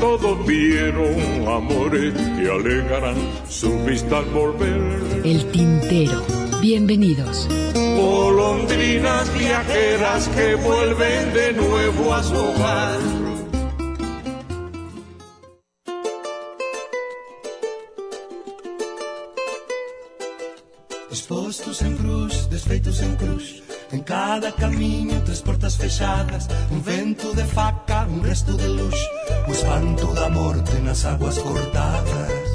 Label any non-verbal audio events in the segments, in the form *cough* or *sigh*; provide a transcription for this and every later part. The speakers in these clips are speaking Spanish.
Todos vieron amores que alegarán su vista al volver. El tintero. Bienvenidos. Golondrinas viajeras que vuelven de nuevo a su hogar. Expostos en cruz, desfeitos en cruz En cada caminho tres portas fechadas Un vento de faca, un resto de luz O espanto da morte nas aguas cortadas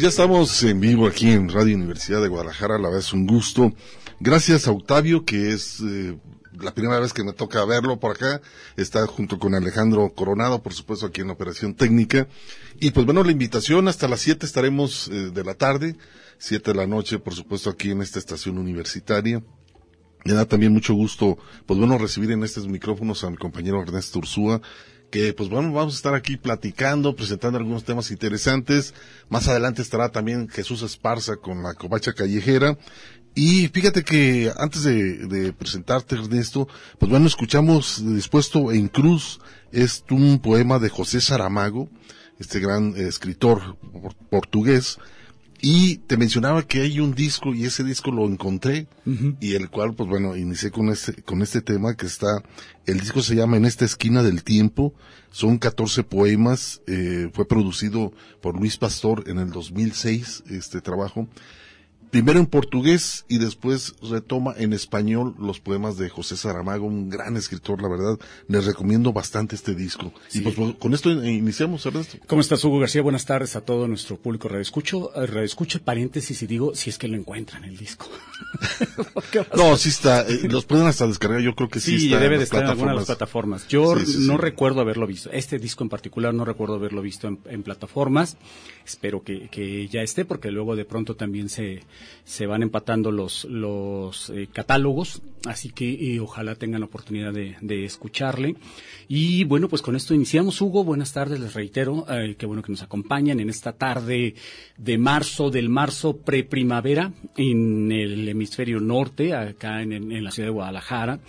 Pues ya estamos en vivo aquí en Radio Universidad de Guadalajara, la verdad es un gusto. Gracias a Octavio, que es eh, la primera vez que me toca verlo por acá. Está junto con Alejandro Coronado, por supuesto, aquí en operación técnica. Y pues bueno, la invitación hasta las 7 estaremos eh, de la tarde, 7 de la noche, por supuesto, aquí en esta estación universitaria. Me da también mucho gusto, pues bueno, recibir en estos micrófonos a mi compañero Ernesto Ursúa, que pues bueno, vamos a estar aquí platicando, presentando algunos temas interesantes. Más adelante estará también Jesús Esparza con la covacha callejera. Y fíjate que antes de, de presentarte, Ernesto, pues bueno, escuchamos Dispuesto en Cruz, es un poema de José Saramago, este gran eh, escritor por- portugués, y te mencionaba que hay un disco y ese disco lo encontré y el cual pues bueno inicié con este con este tema que está el disco se llama En esta esquina del tiempo. Son 14 poemas eh, fue producido por Luis Pastor en el 2006 este trabajo primero en portugués y después retoma en español los poemas de José Saramago, un gran escritor, la verdad. Les recomiendo bastante este disco. Y pues con esto iniciamos, Ernesto. ¿Cómo estás, Hugo García? Buenas tardes a todo nuestro público. Redescucho, redescucho paréntesis y digo si es que lo encuentran el disco. *laughs* no, sí está. Eh, los pueden hasta descargar. Yo creo que sí, sí debe de estar en alguna de las plataformas. Yo no recuerdo haberlo visto. Este disco en particular no recuerdo haberlo visto en, plataformas. Espero que, ya esté porque luego de pronto también se, se van empatando los, los eh, catálogos. Así que ojalá tengan la oportunidad de, escucharle. Y bueno, pues con esto iniciamos. Hugo, buenas tardes. Les reitero, eh, qué bueno que nos acompañan en esta tarde de marzo, del marzo preprimavera en el hemisferio norte, acá en la ciudad de Guadalajara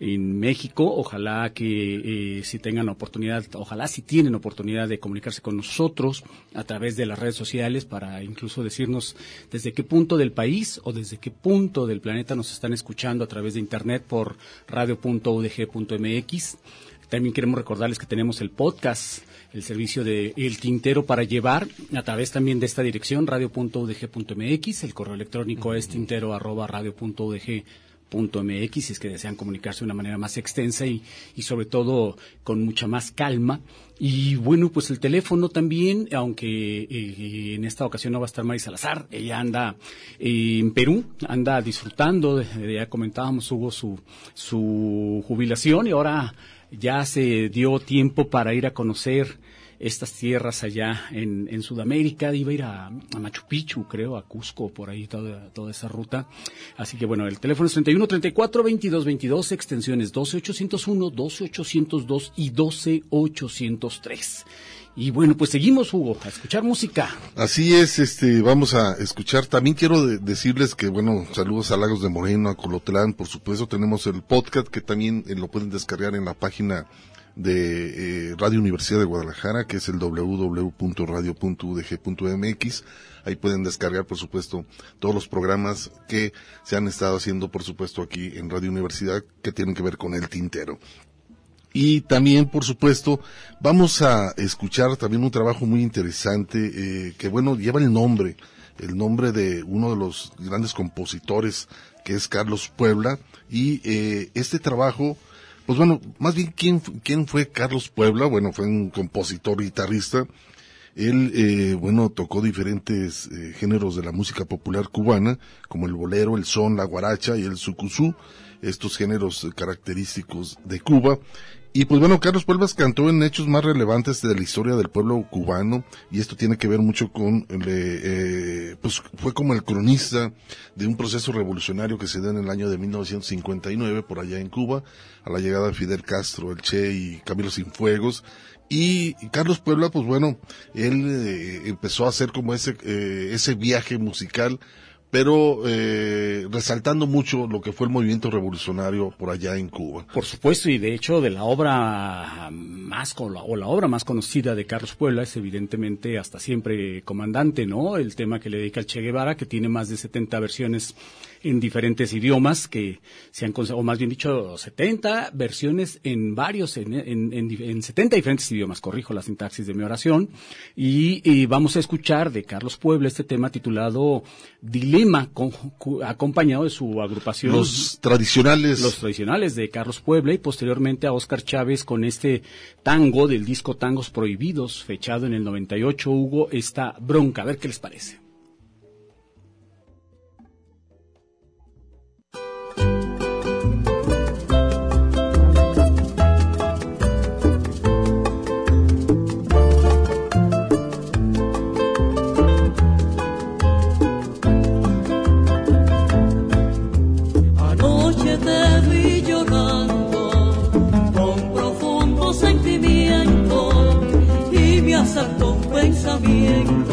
en México. Ojalá que eh, si tengan oportunidad, ojalá si tienen oportunidad de comunicarse con nosotros a través de las redes sociales para incluso decirnos desde qué punto del país o desde qué punto del planeta nos están escuchando a través de internet por radio.udg.mx. También queremos recordarles que tenemos el podcast, el servicio de El Tintero para llevar, a través también de esta dirección, radio.udg.mx. El correo electrónico es tintero arroba .mx si es que desean comunicarse de una manera más extensa y, y sobre todo con mucha más calma. Y bueno, pues el teléfono también, aunque eh, en esta ocasión no va a estar Mari Salazar, ella anda eh, en Perú, anda disfrutando, ya comentábamos, hubo su, su jubilación y ahora ya se dio tiempo para ir a conocer estas tierras allá en, en Sudamérica, iba a ir a, Machu Picchu, creo, a Cusco, por ahí toda, toda esa ruta. Así que bueno, el teléfono es 31 34 22 22, extensiones 12 801, 12 802 y 12 803. Y bueno, pues seguimos, Hugo, a escuchar música. Así es, este, vamos a escuchar. También quiero decirles que, bueno, saludos a Lagos de Moreno, a Colotlán, por supuesto, tenemos el podcast que también eh, lo pueden descargar en la página de eh, Radio Universidad de Guadalajara, que es el www.radio.udg.mx. Ahí pueden descargar, por supuesto, todos los programas que se han estado haciendo, por supuesto, aquí en Radio Universidad, que tienen que ver con el tintero. Y también, por supuesto, vamos a escuchar también un trabajo muy interesante, eh, que bueno, lleva el nombre, el nombre de uno de los grandes compositores, que es Carlos Puebla, y eh, este trabajo pues bueno, más bien, ¿quién, quién fue Carlos Puebla? Bueno, fue un compositor guitarrista. Él, eh, bueno, tocó diferentes eh, géneros de la música popular cubana, como el bolero, el son, la guaracha y el sucusú, estos géneros característicos de Cuba. Y pues bueno, Carlos Puelvas cantó en hechos más relevantes de la historia del pueblo cubano y esto tiene que ver mucho con, eh, pues fue como el cronista de un proceso revolucionario que se dio en el año de 1959 por allá en Cuba, a la llegada de Fidel Castro, el Che y Camilo Cienfuegos. Y Carlos Puebla, pues bueno, él eh, empezó a hacer como ese, eh, ese viaje musical pero eh, resaltando mucho lo que fue el movimiento revolucionario por allá en Cuba. Por supuesto, y de hecho de la obra más o la, obra más conocida de Carlos Puebla es evidentemente hasta siempre comandante, ¿no? El tema que le dedica al Che Guevara, que tiene más de 70 versiones en diferentes idiomas que se han o más bien dicho 70 versiones en varios en, en, en, 70 diferentes idiomas. Corrijo la sintaxis de mi oración. Y, vamos a escuchar de Carlos Puebla este tema titulado Dilema acompañado de su agrupación los tradicionales. Los tradicionales de Carlos Puebla y posteriormente a Oscar Chávez con este tango del disco Tangos Prohibidos fechado en el 98 Hugo esta bronca. A ver qué les parece being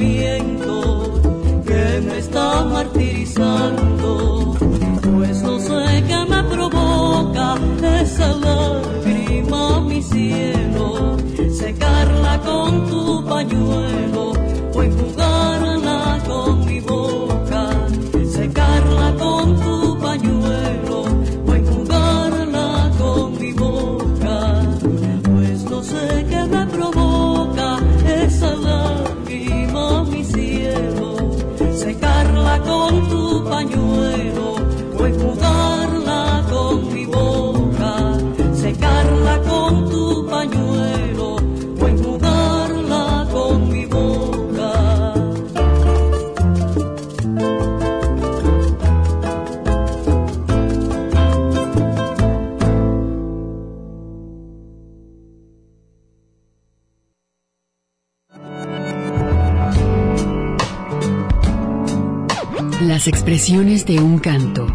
pensamiento que me está martirizando, pues no sé qué me provoca esa lágrima, mi cielo, secarla con tu pañuelo con Las expresiones de un canto.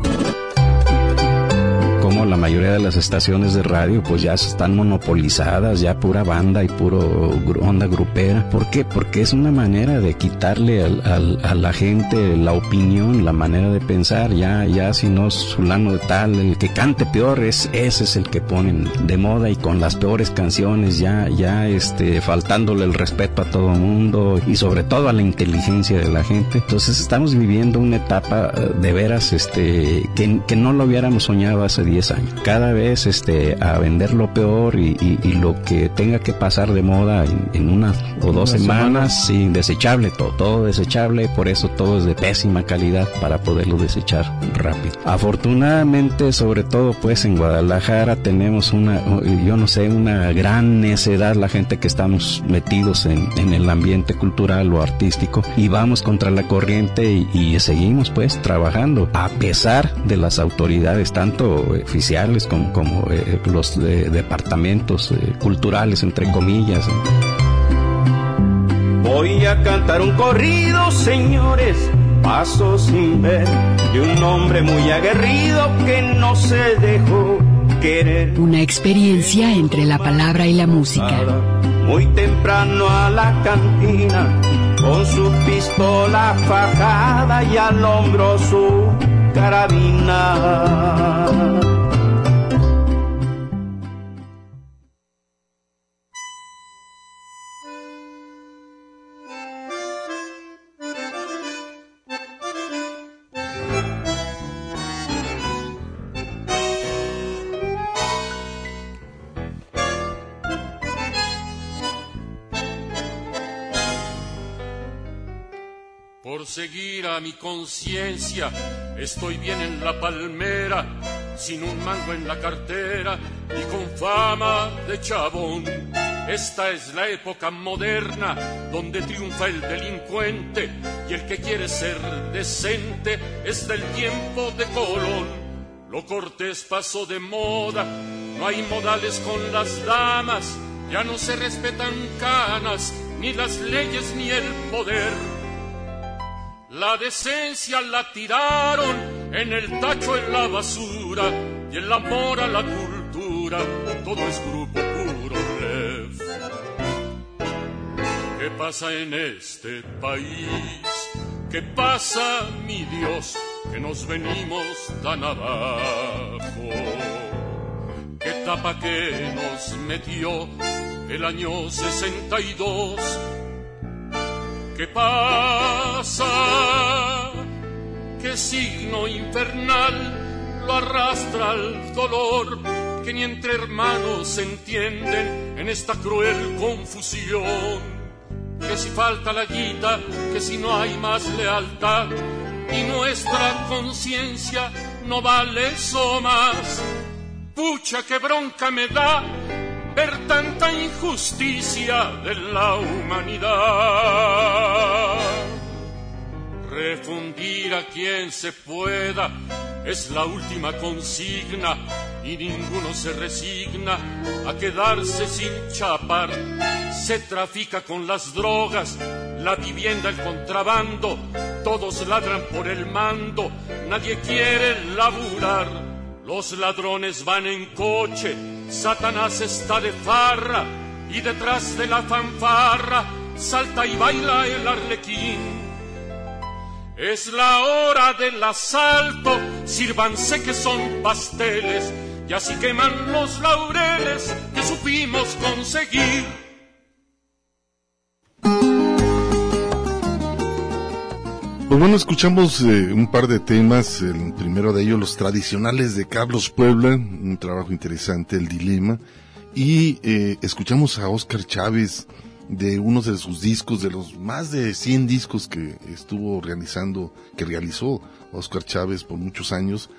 Mayoría de las estaciones de radio pues ya están monopolizadas, ya pura banda y puro onda grupera. ¿Por qué? Porque es una manera de quitarle al- a la gente la opinión, la manera de pensar. Ya, ya si no es fulano de tal, el que cante peor es ese es el que ponen de moda y con las peores canciones ya, ya este, faltándole el respeto a todo mundo y sobre todo a la inteligencia de la gente. Entonces estamos viviendo una etapa eh, de veras este, que, que no lo hubiéramos soñado hace 10 años. Cada vez este, a vender lo peor y, y- y lo que tenga que pasar de moda en, en una o dos Una semanas, sí, desechable todo, todo desechable, por eso todo es de pésima calidad para poderlo desechar rápido. Afortunadamente, sobre todo pues en Guadalajara tenemos una, yo no sé, una gran necedad la gente que estamos metidos en, en el ambiente cultural o artístico y vamos contra la corriente y, y seguimos pues trabajando a pesar de las autoridades tanto oficiales como, como eh, los eh, departamentos eh, culturales entre comillas. Voy a cantar un corrido, señores, paso sin ver, de un hombre muy aguerrido que no se dejó querer. Una experiencia entre la palabra y la música. Muy temprano a la cantina, con su pistola fajada y al hombro su carabina. A mi conciencia, estoy bien en la palmera, sin un mango en la cartera y con fama de chabón. Esta es la época moderna donde triunfa el delincuente y el que quiere ser decente es del tiempo de Colón. Lo cortés pasó de moda, no hay modales con las damas, ya no se respetan canas, ni las leyes ni el poder. La decencia la tiraron en el tacho en la basura y el amor a la cultura todo es grupo puro lev. ¿Qué pasa en este país? ¿Qué pasa, mi Dios, que nos venimos tan abajo? ¿Qué tapa que nos metió el año 62? ¿Qué pasa? ¿Qué signo infernal lo arrastra al dolor que ni entre hermanos se entienden en esta cruel confusión? Que si falta la guita, que si no hay más lealtad y nuestra conciencia no vale eso más. Pucha, qué bronca me da ver tanta injusticia de la humanidad. Refundir a quien se pueda es la última consigna y ninguno se resigna a quedarse sin chapar. Se trafica con las drogas, la vivienda, el contrabando, todos ladran por el mando, nadie quiere laburar. Los ladrones van en coche, Satanás está de farra y detrás de la fanfarra salta y baila el arlequín. Es la hora del asalto, sírvanse que son pasteles, y así queman los laureles que supimos conseguir. Pues bueno, escuchamos eh, un par de temas, el primero de ellos los tradicionales de Carlos Puebla, un trabajo interesante, El Dilema, y eh, escuchamos a Oscar Chávez de uno de sus discos, de los más de 100 discos que estuvo realizando, que realizó Oscar Chávez por muchos años.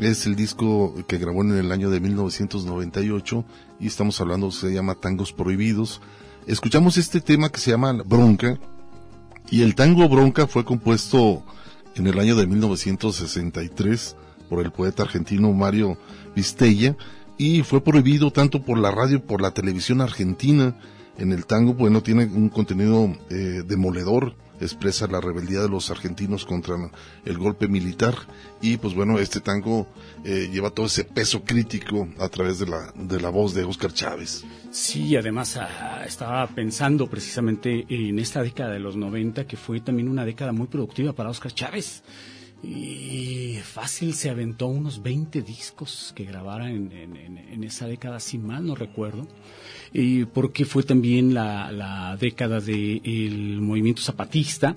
Es el disco que grabó en el año de 1998 y estamos hablando, se llama Tangos Prohibidos. Escuchamos este tema que se llama Bronca, y el tango Bronca fue compuesto en el año de 1963 por el poeta argentino Mario Vistella y fue prohibido tanto por la radio como por la televisión argentina. En el tango, bueno, tiene un contenido eh, demoledor, expresa la rebeldía de los argentinos contra el golpe militar y pues bueno, este tango eh, lleva todo ese peso crítico a través de la, de la voz de Oscar Chávez. Sí, además ah, estaba pensando precisamente en esta década de los 90 que fue también una década muy productiva para Oscar Chávez. Y fácil se aventó unos 20 discos que grabara en, en esa década, si mal no recuerdo y porque fue también la, la década del movimiento zapatista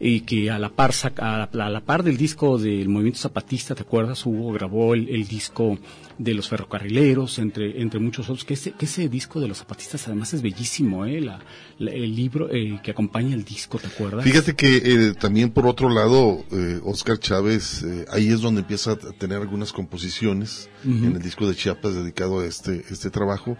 y que a la par a la, par del disco del movimiento zapatista, ¿te acuerdas? Hugo grabó el, disco de los ferrocarrileros, entre, entre muchos otros, que ese, que ese disco de los zapatistas además es bellísimo, ¿eh? La, el libro eh, que acompaña el disco, ¿te acuerdas? Fíjate que eh, también por otro lado, eh, Oscar Chávez, eh, ahí es donde empieza a tener algunas composiciones en el disco de Chiapas dedicado a este, este trabajo.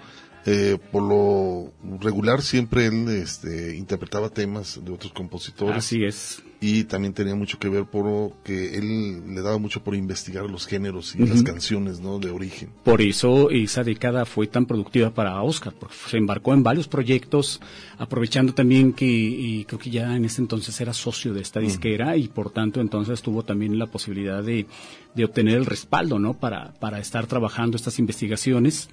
Eh, por lo regular siempre él este, interpretaba temas de otros compositores. Así es. Y también tenía mucho que ver por que él le daba mucho por investigar los géneros y las canciones ¿no? de origen. Por eso esa década fue tan productiva para Oscar, porque se embarcó en varios proyectos, aprovechando también que y creo que ya en ese entonces era socio de esta disquera y por tanto entonces tuvo también la posibilidad de, de obtener el respaldo ¿no? para, para estar trabajando estas investigaciones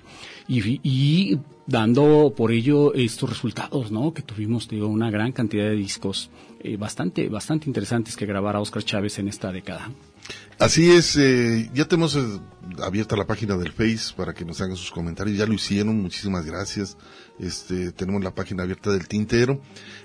y, dando por ello estos resultados, ¿no? Que tuvimos, digo, una gran cantidad de discos eh, bastante, bastante interesantes que grabara Oscar Chávez en esta década. Así es, eh, ya tenemos eh, abierta la página del Face para que nos hagan sus comentarios, ya lo hicieron, muchísimas gracias. Este, tenemos la página abierta del Tintero.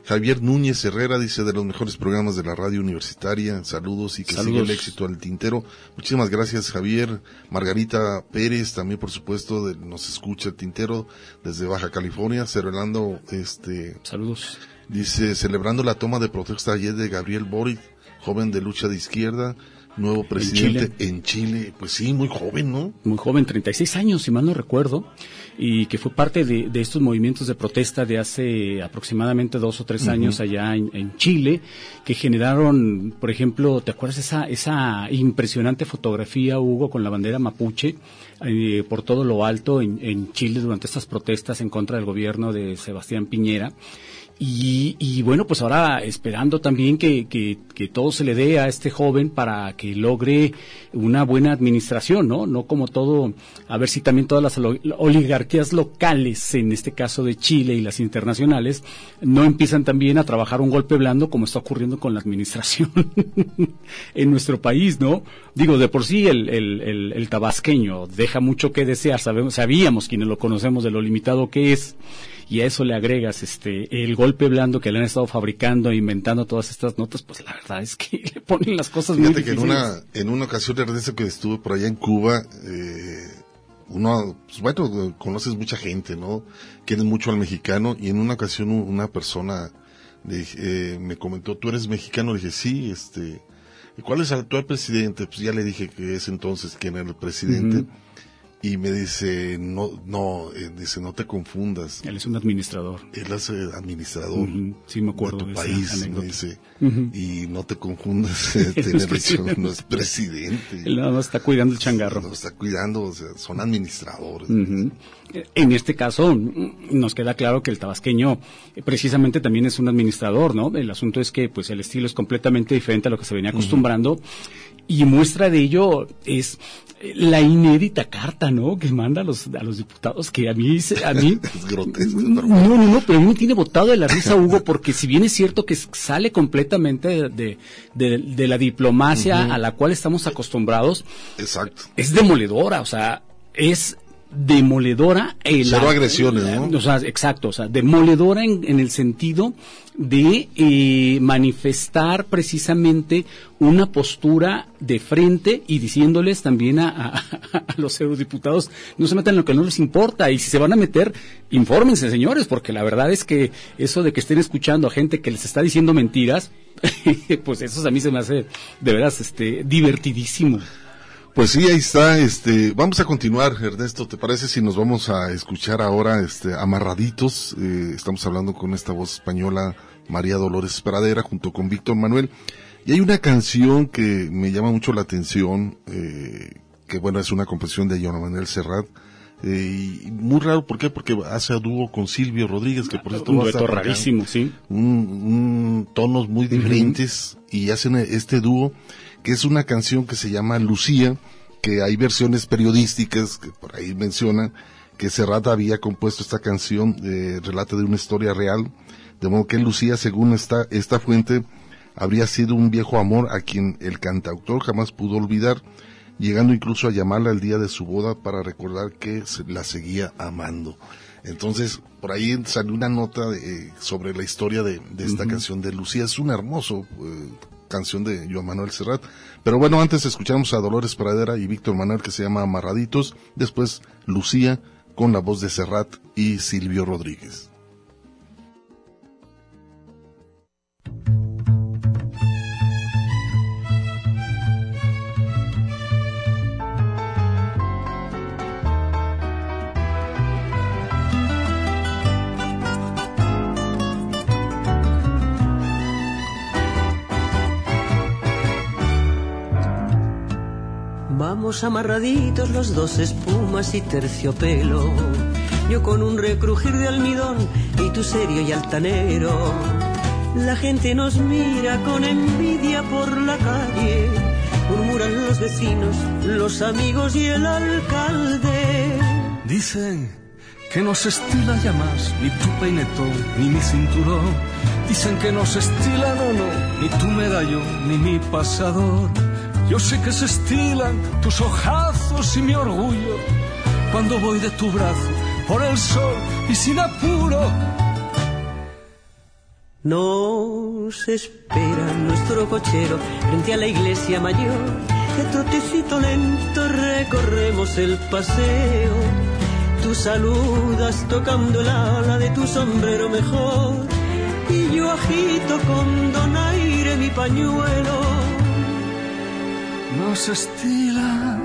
Javier Núñez Herrera dice de los mejores programas de la radio universitaria, saludos y que siga el éxito al Tintero. Muchísimas gracias Javier. Margarita Pérez también por supuesto nos escucha el Tintero desde Baja California, celebrando este. Saludos. Dice, celebrando la toma de protesta ayer de Gabriel Boric, joven de lucha de izquierda, nuevo presidente en Chile. Pues sí, muy joven, ¿no? Muy joven, 36 años, si mal no recuerdo, y que fue parte de, estos movimientos de protesta de hace aproximadamente dos o tres años allá en, Chile, que generaron, por ejemplo, ¿te acuerdas esa, esa impresionante fotografía, Hugo, con la bandera mapuche eh, por todo lo alto en, en Chile durante estas protestas en contra del gobierno de Sebastián Piñera? Y, y, bueno, pues ahora esperando también que, que, todo se le dé a este joven para que logre una buena administración, ¿no? No como todo, a ver si también todas las oligarquías locales, en este caso de Chile y las internacionales, no empiezan también a trabajar un golpe blando como está ocurriendo con la administración *laughs* en nuestro país, ¿no? Digo, de por sí el, el, el, el tabasqueño deja mucho que desear, sabemos, sabíamos quienes lo conocemos de lo limitado que es y a eso le agregas este el golpe blando que le han estado fabricando e inventando todas estas notas, pues la verdad es que *laughs* le ponen las cosas muy difíciles. que en una, en una ocasión, Ernesto, que estuve por allá en Cuba, eh, uno, pues bueno, conoces mucha gente, ¿no? Quieres mucho al mexicano y en una ocasión una persona eh, me comentó, ¿tú eres mexicano? Le dije, sí, este, ¿cuál es el actual presidente? Pues ya le dije que es entonces quien era el presidente y me dice, no, no, eh, dice, no te confundas. Él es un administrador. Él es administrador. Sí, me acuerdo de tu país, me dice. Y no te confundas, *laughs* *laughs* tiene razón, no es presidente. Él nada más está cuidando el changarro. No está cuidando, o sea, son administradores. En este caso, nos queda claro que el tabasqueño eh, precisamente también es un administrador, ¿no? El asunto es que, pues, el estilo es completamente diferente a lo que se venía acostumbrando Y muestra de ello es la inédita carta, ¿no? Que manda a los, a los diputados, que a mí, a mí... *laughs* es grotesco. No, no, no, pero a mí me tiene botado de la risa, *laughs* Hugo, porque si bien es cierto que sale completamente de, de, la diplomacia a la cual estamos acostumbrados. Exacto. Es demoledora, o sea, es demoledora. Cero agresiones, ¿no? O sea, exacto, o sea, demoledora en, en el sentido de eh, manifestar precisamente una postura de frente y diciéndoles también a, los eurodiputados no se metan en lo que no les importa y si se van a meter, infórmense señores, porque la verdad es que eso de que estén escuchando a gente que les está diciendo mentiras, *laughs* pues eso a mí se me hace de veras este, divertidísimo. Pues sí, ahí está, este, vamos a continuar, Ernesto, ¿te parece si nos vamos a escuchar ahora, este, amarraditos? Eh, estamos hablando con esta voz española, María Dolores Pradera, junto con Víctor Manuel. Y hay una canción que me llama mucho la atención, eh, que bueno, es una composición de Joan Manuel Serrat, eh, y muy raro, ¿por qué? Porque hace a dúo con Silvio Rodríguez, que por cierto un dueto rarísimo, sí. Un, tonos muy diferentes, y hacen este dúo que es una canción que se llama Lucía, que hay versiones periodísticas que por ahí mencionan que Serrat había compuesto esta canción, de relata de una historia real, de modo que Lucía, según esta, esta fuente, habría sido un viejo amor a quien el cantautor jamás pudo olvidar, llegando incluso a llamarla el día de su boda para recordar que la seguía amando. Entonces, por ahí salió una nota sobre la historia de, esta canción de Lucía. Es un hermoso eh, canción de Joan Manuel Serrat. Pero bueno, antes escuchamos a Dolores Pradera y Víctor Manuel que se llama Amarraditos, después Lucía con la voz de Serrat y Silvio Rodríguez. Vamos amarraditos los dos espumas y terciopelo. Yo con un recrujir de almidón y tú serio y altanero. La gente nos mira con envidia por la calle. Murmuran los vecinos, los amigos y el alcalde. Dicen que no se estila ya más ni tu peinetón ni mi cinturón. Dicen que no se estila, no, no, ni tu medallón ni mi pasador. Yo sé que se estilan tus ojazos y mi orgullo cuando voy de tu brazo por el sol y sin apuro. Nos espera nuestro cochero frente a la iglesia mayor. De trotecito lento recorremos el paseo. Tú saludas tocando el ala de tu sombrero mejor. Y yo agito con donaire mi pañuelo no se estila.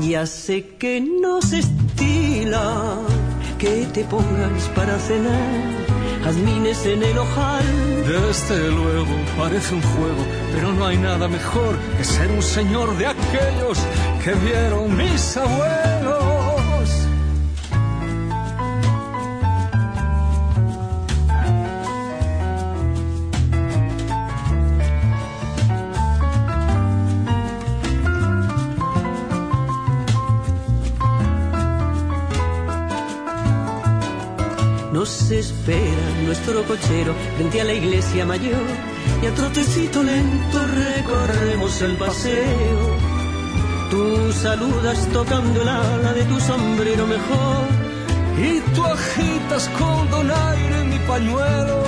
Ya sé que no se estila que te pongas para cenar, jazmines en el ojal. Desde luego parece un juego, pero no hay nada mejor que ser un señor de aquellos que vieron mis abuelos. Nos espera nuestro cochero frente a la iglesia mayor y a trotecito lento recorremos el paseo. Tú saludas tocando el ala de tu sombrero mejor y tú agitas con donaire mi pañuelo.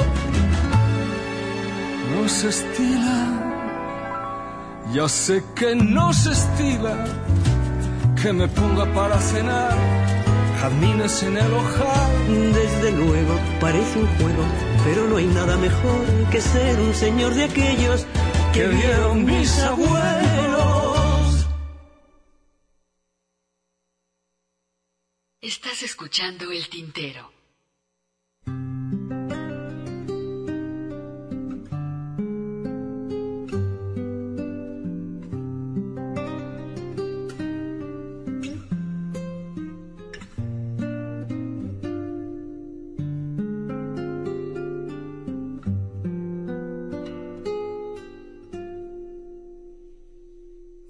No se estila, ya sé que no se estila que me ponga para cenar jazmines en el. Desde luego parece un juego, pero no hay nada mejor que ser un señor de aquellos que vieron mis abuelos. Estás escuchando el tintero.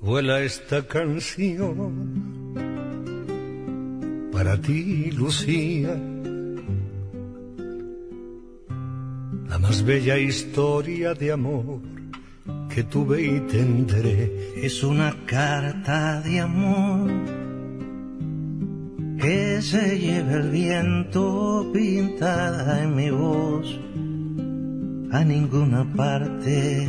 Vuela esta canción para ti, Lucía. La más bella historia de amor que tuve y tendré es una carta de amor que se lleva el viento pintada en mi voz a ninguna parte,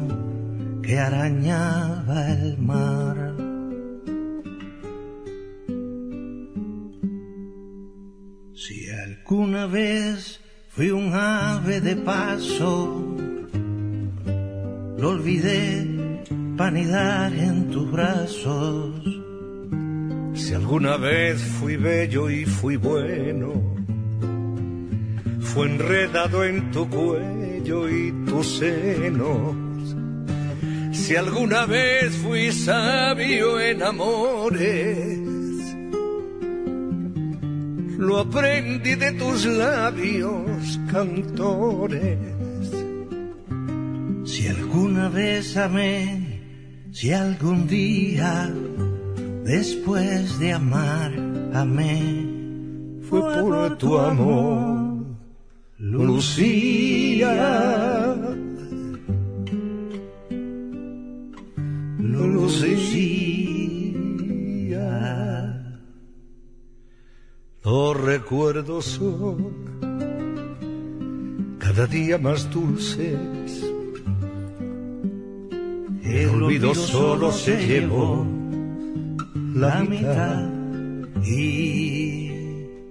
que arañaba el mar. Si alguna vez fui un ave de paso, lo olvidé vanidad en tus brazos. Si alguna vez fui bello y fui bueno, fue enredado en tu cuello y tus senos. Si alguna vez fui sabio en amores, lo aprendí de tus labios cantores. Si alguna vez amé, si algún día después de amar amé, fue por tu amor, Lucía. Lucía. Los recuerdos son cada día más dulces. El olvido solo se llevó la mitad y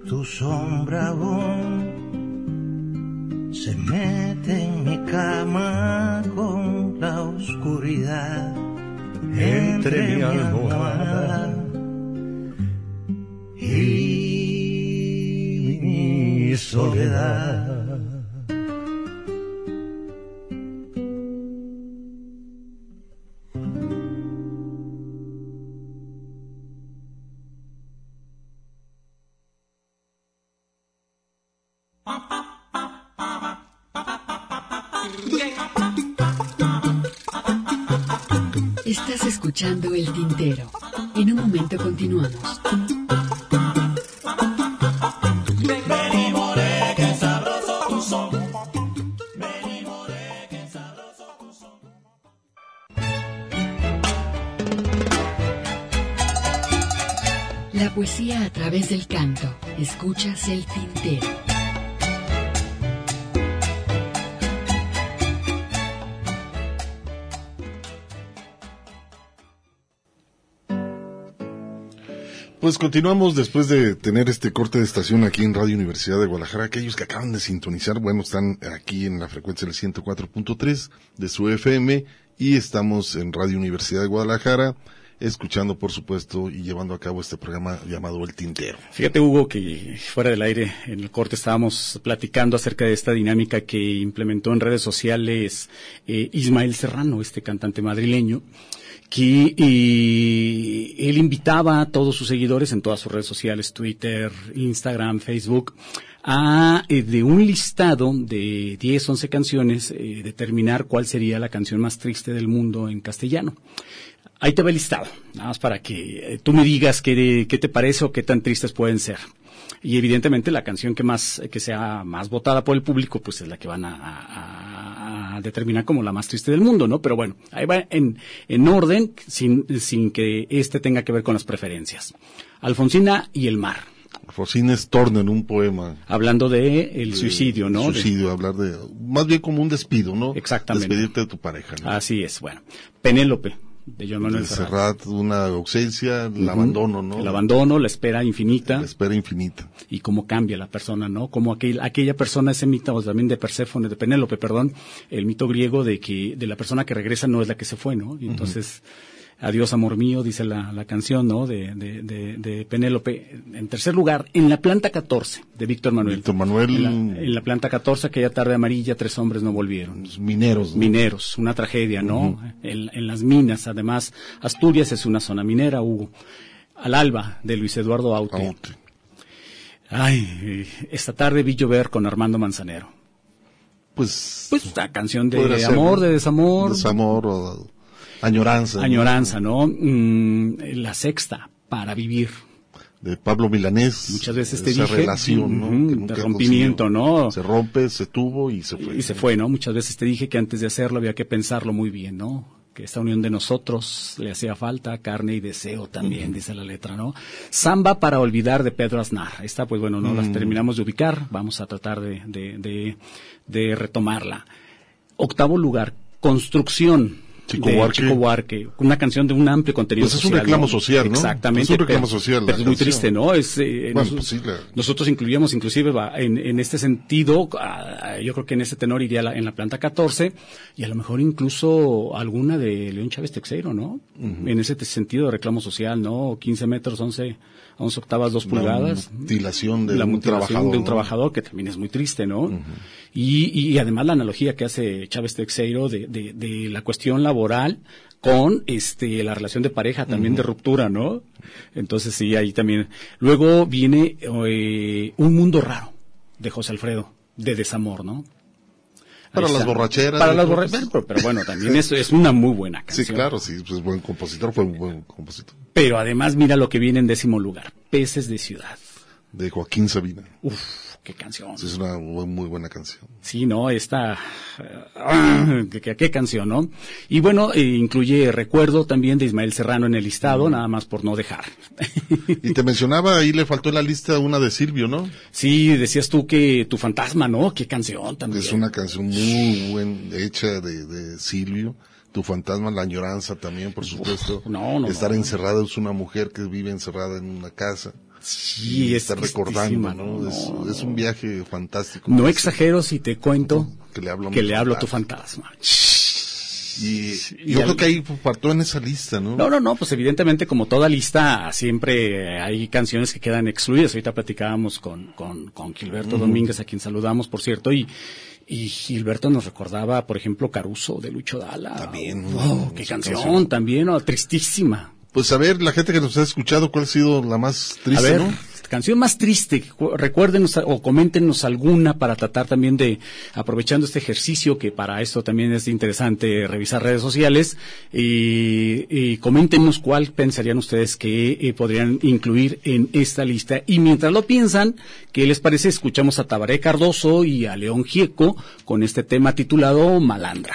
tu sombra aún se mete en mi cama con la oscuridad entre mi almohada y mi soledad. Escuchando El Tintero. En un momento continuamos. La poesía a través del canto. Escuchas El Tintero. Pues continuamos después de tener este corte de estación aquí en Radio Universidad de Guadalajara. Aquellos que acaban de sintonizar, bueno, están aquí en la frecuencia del 104.3 de su FM y estamos en Radio Universidad de Guadalajara escuchando, por supuesto, y llevando a cabo este programa llamado El Tintero. Fíjate, Hugo, que fuera del aire, en el corte estábamos platicando acerca de esta dinámica que implementó en redes sociales eh, Ismael Serrano, este cantante madrileño que eh, él invitaba a todos sus seguidores en todas sus redes sociales, Twitter, Instagram, Facebook, a eh, de un listado de 10, 11 canciones, eh, determinar cuál sería la canción más triste del mundo en castellano. Ahí te va el listado, nada más para que tú me digas qué, qué te parece o qué tan tristes pueden ser. Y evidentemente la canción que más, que sea más votada por el público, pues es la que van a, a determinar como la más triste del mundo, ¿no? Pero bueno, ahí va en, en orden, sin, sin que este tenga que ver con las preferencias. Alfonsina y el mar. Alfonsina en un poema. Hablando de el suicidio, ¿no? Suicidio, de... hablar de, más bien como un despido, ¿no? Exactamente. Despedirte de tu pareja, ¿no? Así es, bueno. Penélope, de Joan Manuel de Serrat, una ausencia, el uh -huh. abandono, ¿no? El abandono, la espera infinita. La espera infinita. Y cómo cambia la persona, ¿no? Como aquel, aquella persona, ese mito o también de Perséfone, de Penélope, perdón, el mito griego de que de la persona que regresa no es la que se fue, ¿no? Y entonces, uh -huh. Adiós, amor mío, dice la, la canción, ¿no? De, de, de, Penélope. En tercer lugar, en la planta 14, de Víctor Manuel. Víctor Manuel. En la, planta 14, aquella tarde amarilla, tres hombres no volvieron. Los mineros. Mineros, una tragedia, ¿no? en, en, las minas, además. Asturias es una zona minera, Hugo. Al alba, de Luis Eduardo Aute. Ay, esta tarde vi llover con Armando Manzanero. Pues. Pues la canción de amor, de desamor. Desamor o Añoranza. Añoranza, ¿no? Mm, la sexta, para vivir. De Pablo Milanés. Muchas veces te esa dije. relación, ¿no? de rompimiento, ¿no? Se rompe, se tuvo y se fue. Y se fue, ¿no? Muchas veces te dije que antes de hacerlo había que pensarlo muy bien, ¿no? Que esta unión de nosotros le hacía falta carne y deseo también, dice la letra, ¿no? Samba para olvidar de Pedro Aznar. Esta, pues bueno, no las terminamos de ubicar. Vamos a tratar de, de, de, de retomarla. Octavo lugar, construcción Chico Huarque. una canción de un amplio contenido pues es un reclamo social, ¿no? Exactamente. Es un reclamo social. Pero es muy triste, ¿no? Es, eh, bueno, pues nosotros incluíamos, inclusive, en, en este sentido, yo creo que en ese tenor iría en la planta 14 y a lo mejor incluso alguna de León Chávez Texeiro, ¿no? En ese sentido de reclamo social, ¿no? 15 metros, 11 11 octavas, 2 pulgadas. Mutilación de la un mutilación trabajador. de un trabajador, que también es muy triste, ¿no? y, y, además la analogía que hace Chávez Texeiro de, de, de la cuestión laboral con este la relación de pareja también de ruptura, ¿no? Entonces sí, ahí también. Luego viene eh, Un Mundo Raro de José Alfredo, de desamor, ¿no? Para las borracheras. Para las borracheras, pero, bueno, también es, es una muy buena canción. Sí, claro, sí, pues buen compositor, fue un buen compositor. Pero además mira lo que viene en décimo lugar, Peces de Ciudad. De Joaquín Sabina. Uf, qué canción. Es una muy, buena canción. Sí, ¿no? Esta, ¿qué, qué, canción, ¿no? Y bueno, eh, incluye recuerdo también de Ismael Serrano en el listado, nada más por no dejar. y te mencionaba, ahí le faltó en la lista una de Silvio, ¿no? Sí, decías tú que Tu Fantasma, ¿no? Qué canción también. Es una canción muy buena, hecha de, de Silvio tu fantasma, la añoranza también, por supuesto. no, no, Estar encerrada es una mujer que vive encerrada en una casa. Sí, está recordando, ¿no? Es, un viaje fantástico. No exagero si te cuento que le hablo, que le hablo a tu fantasma. Y, yo creo que ahí faltó en esa lista, ¿no? No, no, no, pues evidentemente como toda lista siempre hay canciones que quedan excluidas. Ahorita platicábamos con, con, con Gilberto Domínguez, a quien saludamos, por cierto, y, y Gilberto nos recordaba, por ejemplo, Caruso de Lucho Dalla. También. Oh, qué canción, también, oh, tristísima. Pues a ver, la gente que nos ha escuchado, ¿cuál ha sido la más triste? A ver, canción más triste, recuérdenos o coméntenos alguna para tratar también de, aprovechando este ejercicio, que para esto también es interesante revisar redes sociales, y, y coméntenos cuál pensarían ustedes que eh, podrían incluir en esta lista. Y mientras lo piensan, ¿qué les parece? Escuchamos a Tabaré Cardoso y a León Gieco con este tema titulado Malandra.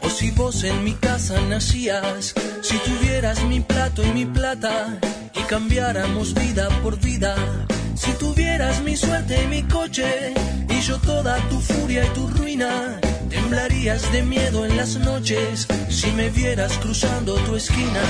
O si vos en mi casa nacías, si tuvieras mi plato y mi plata y cambiáramos vida por vida, si tuvieras mi suerte y mi coche y yo toda tu furia y tu ruina, temblarías de miedo en las noches si me vieras cruzando tu esquina.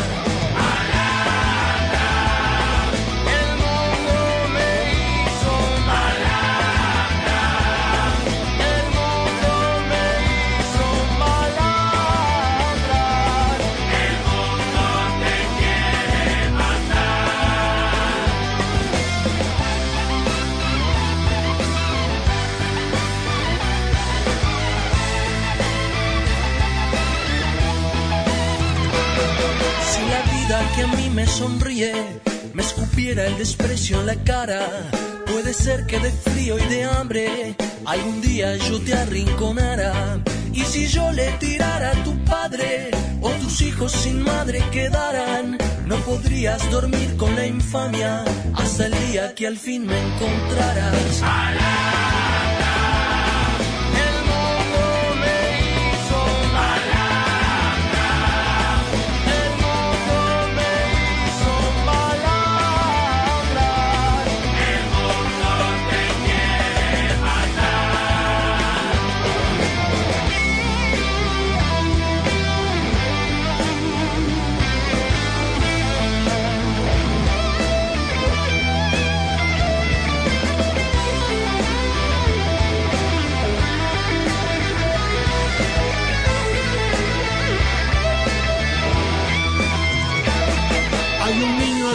Me sonríe, me escupiera el desprecio en la cara. Puede ser que de frío y de hambre algún día yo te arrinconara. Y si yo le tirara a tu padre o tus hijos sin madre quedaran, no podrías dormir con la infamia hasta el día que al fin me encontraras.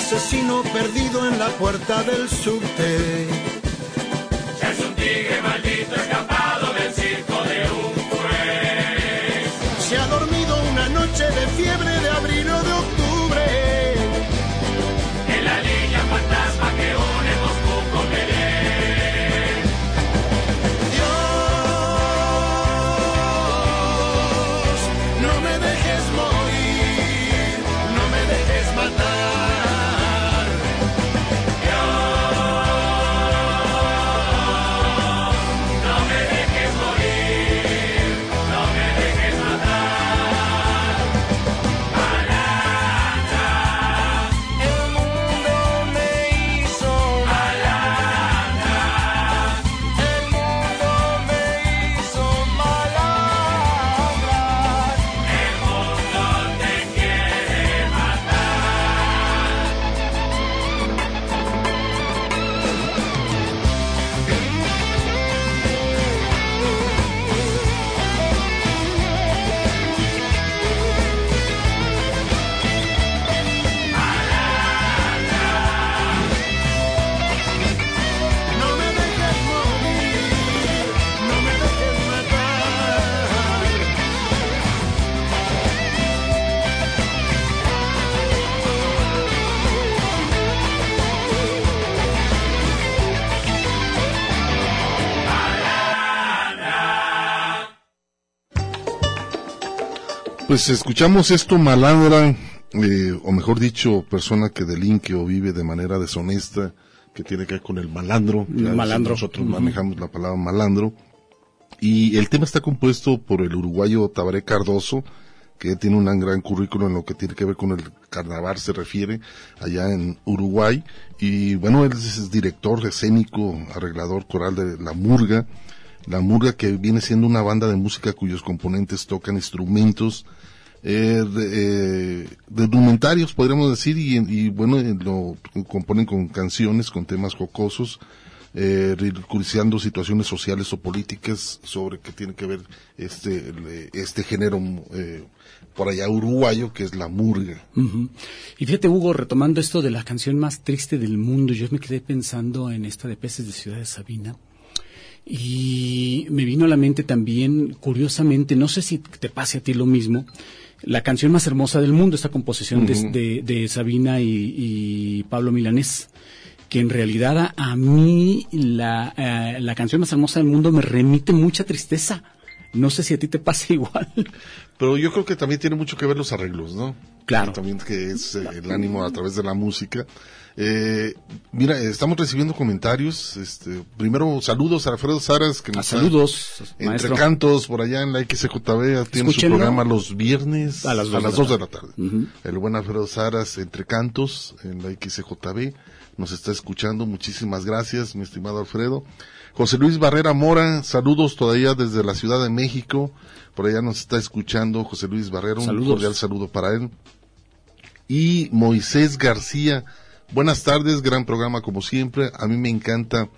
Asesino perdido en la puerta del subte. Es un tigre maldito Pues escuchamos esto, malandra, eh, o mejor dicho, persona que delinque o vive de manera deshonesta, que tiene que ver con el malandro. Ya Malandro. Nosotros manejamos la palabra malandro. Y el tema está compuesto por el uruguayo Tabaré Cardoso, que tiene un gran currículo en lo que tiene que ver con el carnaval, se refiere, allá en Uruguay. Y bueno, él es director escénico, arreglador coral de La Murga. La Murga que viene siendo una banda de música cuyos componentes tocan instrumentos eh, eh, podríamos decir, y, bueno, eh, lo componen con canciones, con temas jocosos, eh, situaciones sociales o políticas sobre que tiene que ver este, el, este género eh, por allá uruguayo que es la murga. Y fíjate, Hugo, retomando esto de la canción más triste del mundo, yo me quedé pensando en esta de Peces de Ciudad de Sabina. Y me vino a la mente también, curiosamente, no sé si te pase a ti lo mismo, la canción más hermosa del mundo, esta composición de- de, de Sabina y, y Pablo Milanés, que en realidad a, a mí la, eh, la canción más hermosa del mundo me remite mucha tristeza. No sé si a ti te pasa *laughs* igual. Pero yo creo que también tiene mucho que ver los arreglos, ¿no? Claro. También que es eh, el ánimo a través de la música. Eh, mira, estamos recibiendo comentarios. Este, primero, saludos a Alfredo Saras, que Ah, nos saludos, Entre maestro. cantos, por allá en la XJB, tiene su programa los viernes A las dos de la de tarde. la tarde. Ujú. El buen Alfredo Saras, Entre Cantos, en la XJB, nos está escuchando. Muchísimas gracias, mi estimado Alfredo. José Luis Barrera Mora, saludos todavía desde la Ciudad de México. Por allá nos está escuchando José Luis Barrera, un Saludos. cordial saludo para él. Y Moisés García, buenas tardes, gran programa como siempre. A mí me encanta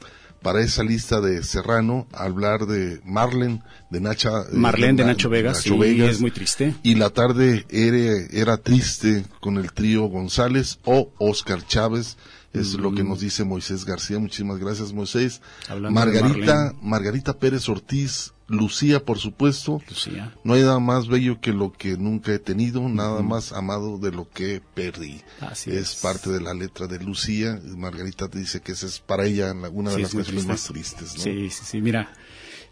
para esa lista de Serrano hablar de Marlen, de Nacha. eh, Marlene de Na- Nacho Vegas, sí, Vegas. es muy triste. Y la tarde era, era triste con el trío González o Oscar Chávez. Es lo que nos dice Moisés García. Muchísimas gracias, Moisés. Mm. Hablando Margarita. Margarita Pérez Ortiz, Lucía, por supuesto. Lucía. No hay nada más bello que lo que nunca he tenido, nada más amado de lo que perdí. Así es, es. parte de la letra de Lucía. Margarita te dice que esa es para ella la- una de Sí, las canciones más triste. tristes. ¿no? Sí, sí, sí, mira,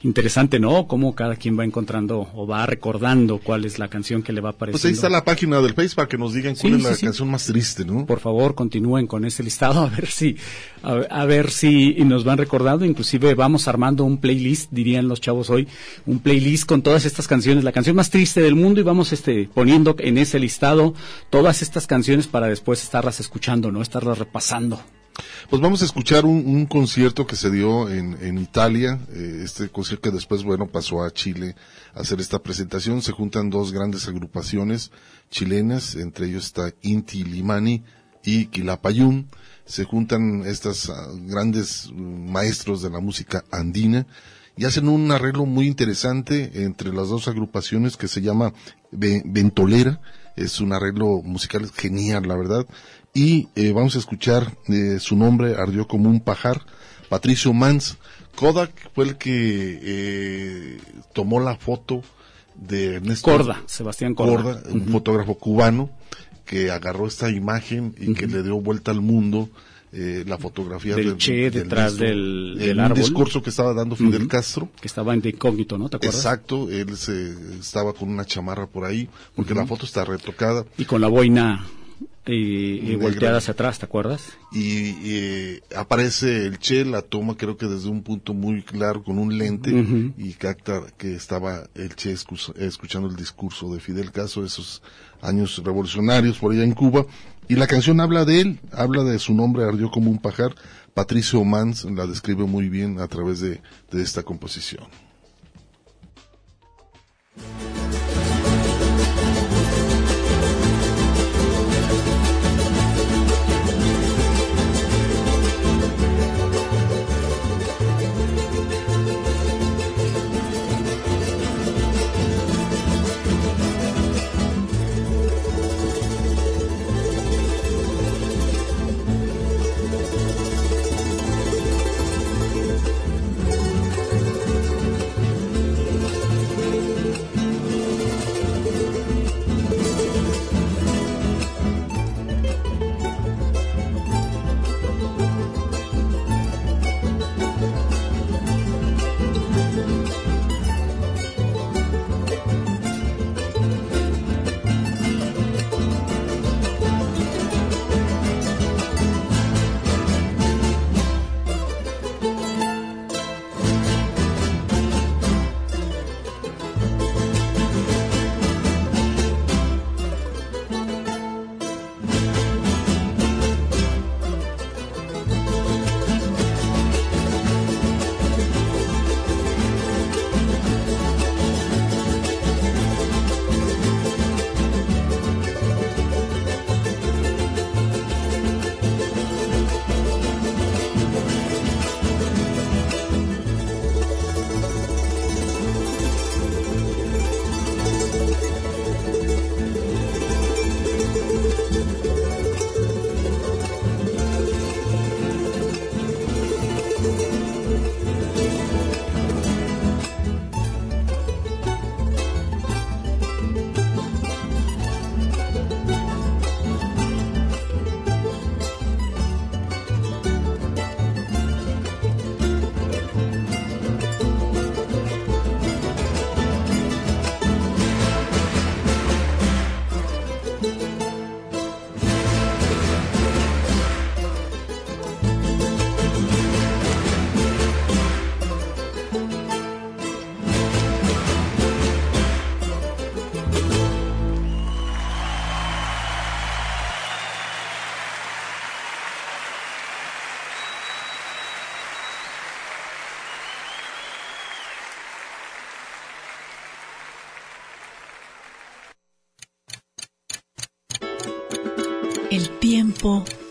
interesante, ¿no? Cómo cada quien va encontrando o va recordando cuál es la canción que le va apareciendo. Pues ahí está la página del Face para que nos digan cuál Sí, es la sí. canción más triste, ¿no? Por favor, continúen con ese listado *laughs* a ver si a, a ver si nos van recordando, inclusive vamos armando un playlist, dirían los chavos hoy, un playlist con todas estas canciones, la canción más triste del mundo y vamos este poniendo en ese listado todas estas canciones para después estarlas escuchando, no estarlas repasando. Pues vamos a escuchar un, concierto que se dio en, en Italia, eh, este concierto que después, bueno, pasó a Chile a hacer esta presentación. Se juntan dos grandes agrupaciones chilenas, entre ellos está Inti Limani y Quilapayún. Se juntan estas ah, grandes mm, maestros de la música andina y hacen un arreglo muy interesante entre las dos agrupaciones que se llama Ve- Ventolera. Es un arreglo musical genial, la verdad. Y eh, vamos a escuchar eh, su nombre ardió como un pajar, Patricio Mans. Kodak fue el que eh, tomó la foto de Ernesto Corda, Sebastián Corda, un fotógrafo cubano que agarró esta imagen y que le dio vuelta al mundo eh, la fotografía del, Che detrás del, del árbol. discurso que estaba dando Fidel Castro. Que estaba en de incógnito, ¿no? ¿Te acuerdas? Exacto, él se, estaba con una chamarra por ahí, porque la foto está retocada. Y con la boina y, volteada hacia atrás, ¿te acuerdas? Y, aparece el Che, la toma creo que desde un punto muy claro con un lente y capta que estaba el Che escuchando el discurso de Fidel Castro, esos años revolucionarios por allá en Cuba. Y la canción habla de él, habla de su nombre, ardió como un pajar. Patricio Mans la describe muy bien a través de esta composición.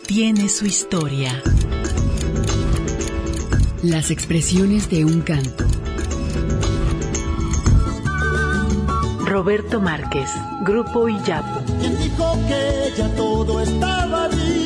Tiene su historia. Las expresiones de un canto. Roberto Márquez, Grupo Iyapu. ¿Quién dijo que ya todo estaba dicho?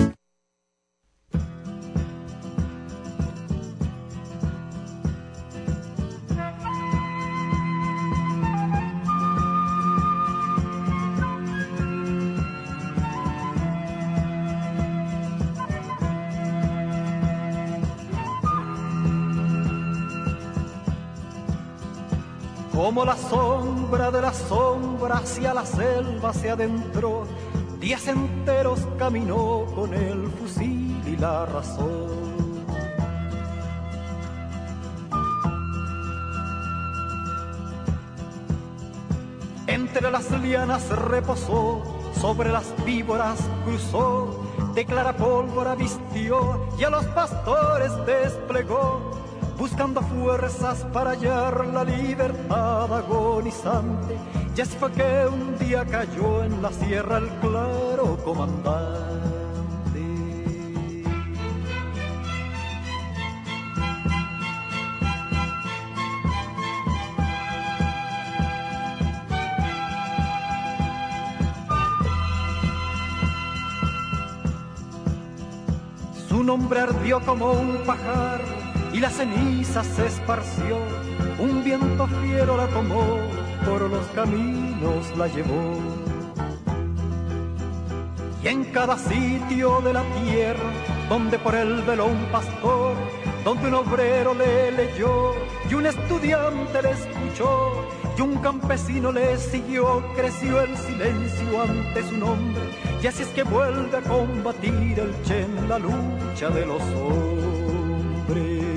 Como la sombra de la sombra hacia la selva se adentró, días enteros caminó con el fusil y la razón. Entre las lianas reposó, sobre las víboras cruzó, de clara pólvora vistió y a los pastores desplegó buscando fuerzas para hallar la libertad agonizante. Y fue que un día cayó en la sierra el claro comandante. Su nombre ardió como un pajar la ceniza se esparció, un viento fiero la tomó, por los caminos la llevó. Y en cada sitio de la tierra, donde por él veló un pastor, donde un obrero le leyó y un estudiante le escuchó y un campesino le siguió, creció el silencio ante su nombre y así es que vuelve a combatir el Che en la lucha de los hombres.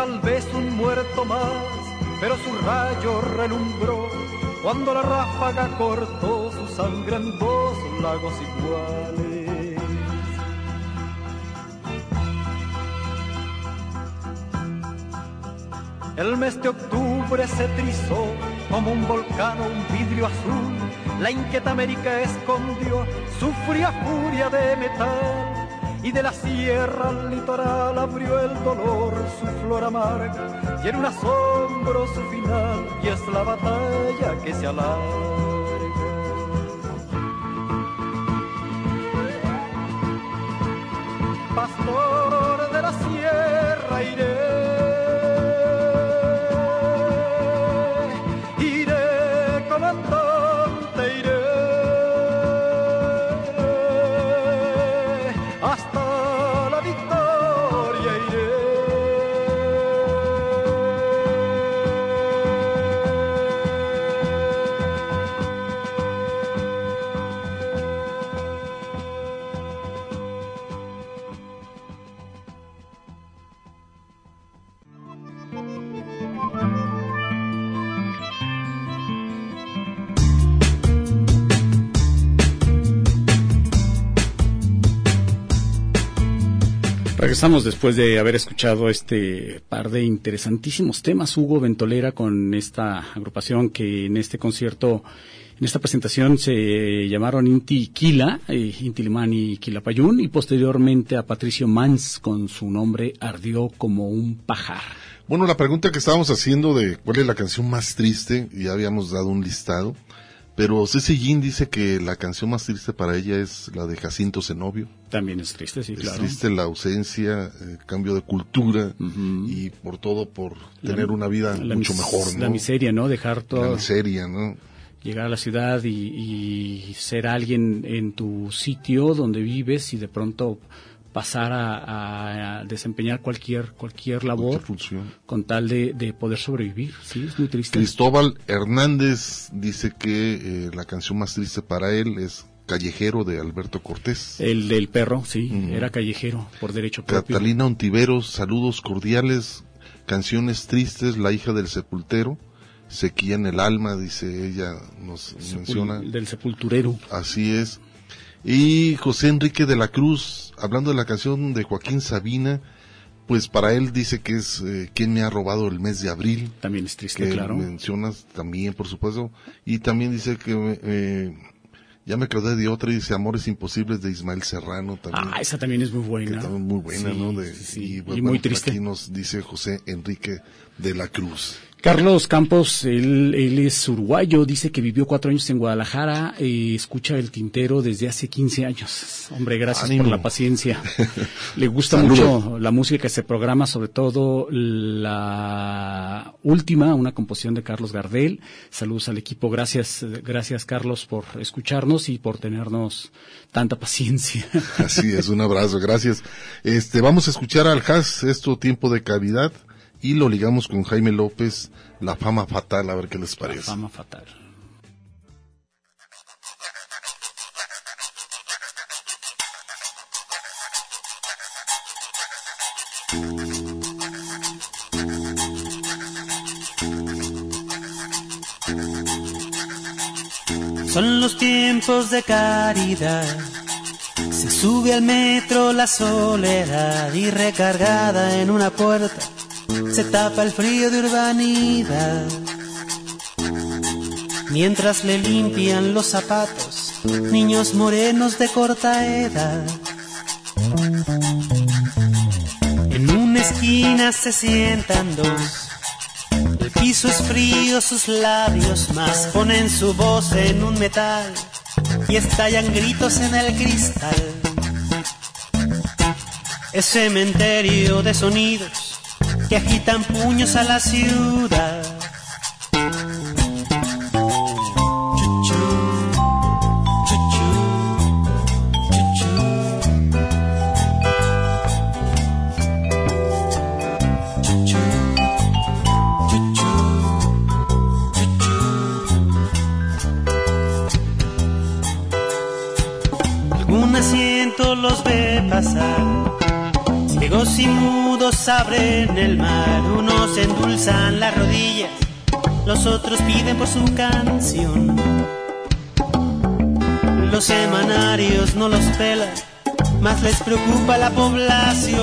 Tal vez un muerto más, pero su rayo relumbró cuando la ráfaga cortó su sangre en dos lagos iguales. El mes de octubre se trizó como un volcán o un vidrio azul. La inquieta América escondió su fría furia de metal y de la sierra al litoral abrió el dolor su flor amarga y en un asombro su final y es la batalla que se alarga. Pastor de la sierra iré, Regresamos después de haber escuchado este par de interesantísimos temas, Hugo Ventolera, con esta agrupación que en este concierto, en esta presentación se llamaron Inti Quila, eh, Inti Limani Quilapayún, y posteriormente a Patricio Mans con su nombre Ardió como un pajar. Bueno, la pregunta que estábamos haciendo de cuál es la canción más triste, ya habíamos dado un listado, pero Ceci Jean dice que la canción más triste para ella es la de Jacinto Zenobio. También es triste, sí, Es claro. triste la ausencia, el cambio de cultura y por todo por La- tener una vida mucho mejor, ¿no? La miseria, ¿no? Dejar todo. La miseria, ¿no? Llegar a la ciudad y, y ser alguien en tu sitio donde vives y de pronto pasar a, a desempeñar cualquier cualquier labor con tal de, de poder sobrevivir. Sí, es muy triste. Cristóbal Hernández dice que eh, la canción más triste para él es Callejero de Alberto Cortés. El del perro, sí, era callejero por derecho propio. Catalina Ontiveros, saludos cordiales, canciones tristes, La hija del sepultero, Sequía en el alma, dice ella, nos Sepul- menciona. del sepulturero. Así es. Y José Enrique de la Cruz, hablando de la canción de Joaquín Sabina, pues para él dice que es eh, quien me ha robado el mes de abril. También es triste, que claro. mencionas también, por supuesto. Y también dice que eh, ya me acordé de otra y dice Amores Imposibles de Ismael Serrano también. Ah, esa también es muy buena. que también muy buena, Sí, ¿no? De, sí, sí. Y, Y bueno, muy por triste. Aquí nos dice José Enrique de la Cruz. Carlos Campos, él, es uruguayo, dice que vivió cuatro años en Guadalajara y escucha el tintero desde hace 15 años. Hombre, gracias por la paciencia. *laughs* Le gusta mucho la música que se programa, sobre todo la última, una composición de Carlos Gardel. Saludos al equipo, gracias, gracias Carlos por escucharnos y por tenernos tanta paciencia. Así es, un abrazo, gracias. Este, vamos a escuchar al Has, esto tiempo de caridad y lo ligamos con Jaime López, La fama fatal, a ver qué les parece. La fama fatal. Son los tiempos de caridad. Se sube al metro la soledad y recargada en una puerta se tapa el frío de urbanidad. Mientras le limpian los zapatos, niños morenos de corta edad. En una esquina se sientan dos. El piso es frío, sus labios más ponen su voz en un metal y estallan gritos en el cristal. Es cementerio de sonidos que agitan puños a la ciudad. Algún asiento los ve pasar Ciegos y mudos abren el mar, unos endulzan las rodillas, los otros piden por su canción. Los semanarios no los pelan, más les preocupa la población.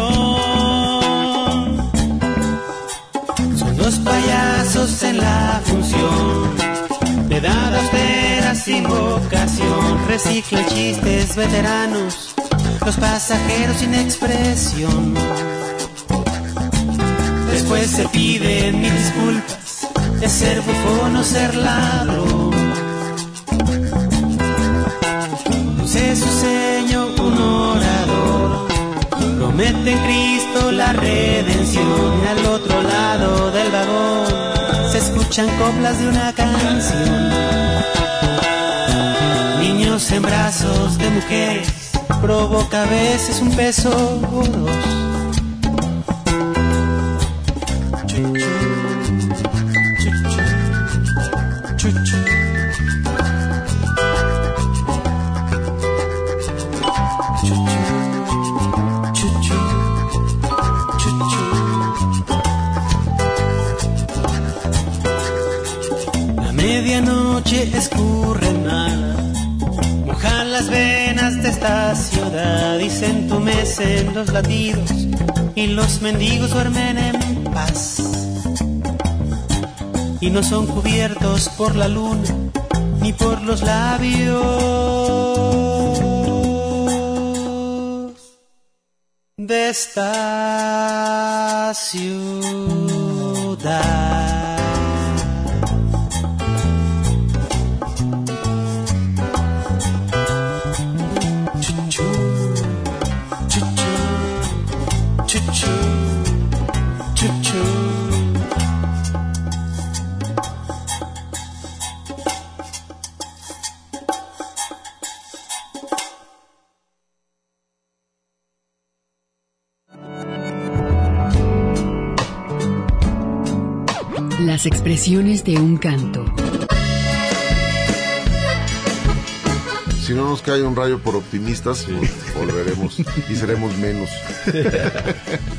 Son dos payasos en la función, de edad austera sin vocación, reciclan chistes veteranos los pasajeros sin expresión. Después se piden mil disculpas de ser bufón o ser ladrón. Luce su seño un orador, promete en Cristo la redención. Al otro lado del vagón se escuchan coplas de una canción. Niños en brazos de mujeres provoca a veces un peso o dos. La medianoche escurre mal las venas de esta ciudad y se entumecen los latidos y los mendigos duermen en paz. Y no son cubiertos por la luna ni por los labios de esta ciudad. Expresiones de un canto. Si no nos cae un rayo por optimistas, pues, volveremos y seremos menos. *laughs*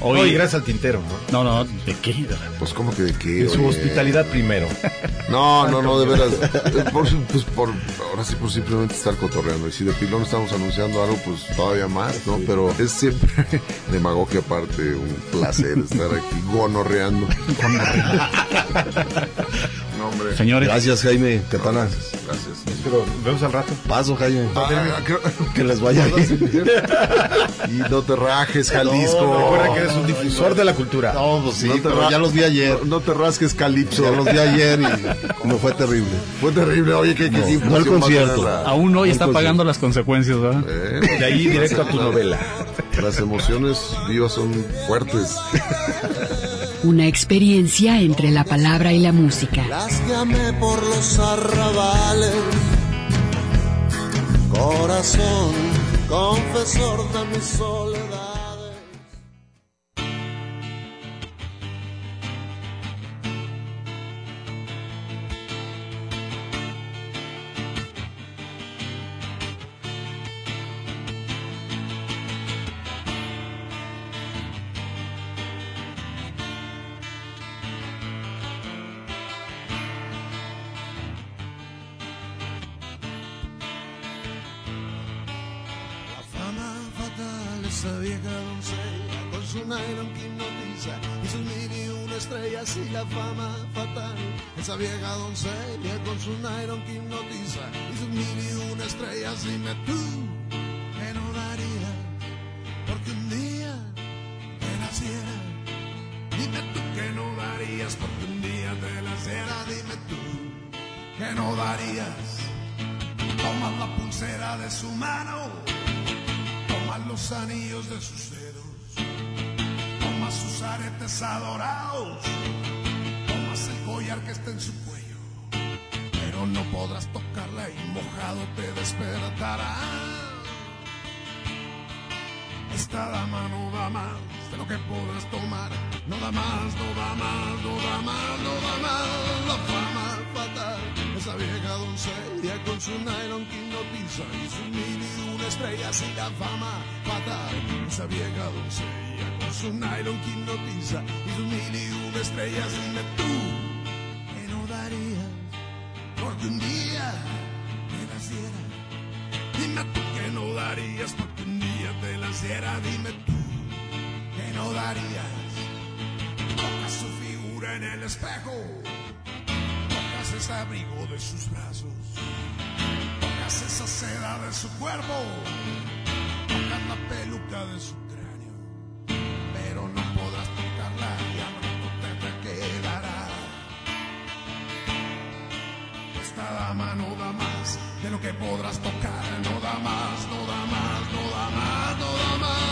Hoy, gracias al tintero, ¿no? No, no, ¿de qué? Pues, ¿cómo que de qué? De su hospitalidad primero. No, no, no, de veras. Por, pues por, ahora sí, por simplemente estar cotorreando. Y si de pilón estamos anunciando algo, pues todavía más, ¿no? Pero es siempre *laughs* demagogia aparte, un placer estar aquí gonorreando. *laughs* Señores. Gracias, Jaime Catana. Gracias. pero vemos al rato. Paso, Jaime. Ah, creo- *laughs* Que les vaya bien. *laughs* y no te rajes, Jalisco. No, no, Recuerda que eres un difusor de la cultura. No, pues sí, No te pero ya los vi ayer. No, no te rasques, Calipso. Ya los vi ayer y *laughs* me fue terrible. Fue terrible. Oye, ¿qué, qué No, qué no el concierto. la- Aún hoy No está pagando las consecuencias, ¿verdad? Eh, De ahí directo a tu novela. Las emociones vivas son fuertes. Una experiencia entre la palabra y la música. Las que por los arrabales. Corazón, confesor de mi soledad. Con su nylon que hipnotiza y sus mil y una estrellas. Dime tú que no daría porque un día te naciera. Dime tú que no darías porque un día te naciera. Dime tú que no darías. Toma la pulsera de su mano, toma los anillos de sus dedos, toma sus aretes adorados, tomas el collar que está en su cuello, no podrás tocarla y mojado te despertará. Esta dama no da más de lo que podrás tomar, no da más, no da más, no da más, no da más, la fama fatal, esa vieja doncella con su nylon que hipnotiza y sus mil y una estrellas y la fama fatal, esa vieja doncella con su nylon que hipnotiza y sus mil y una estrellas, dime tú porque un día te naciera. Dime tú que no darías porque un día te naciera. Dime tú que no darías. Toca su figura en el espejo. Tocas ese abrigo de sus brazos. Tocas esa seda de su cuerpo. Tocas la peluca de su Dama no da más de lo que podrás tocar. No da más, no da más, no da más, no da más.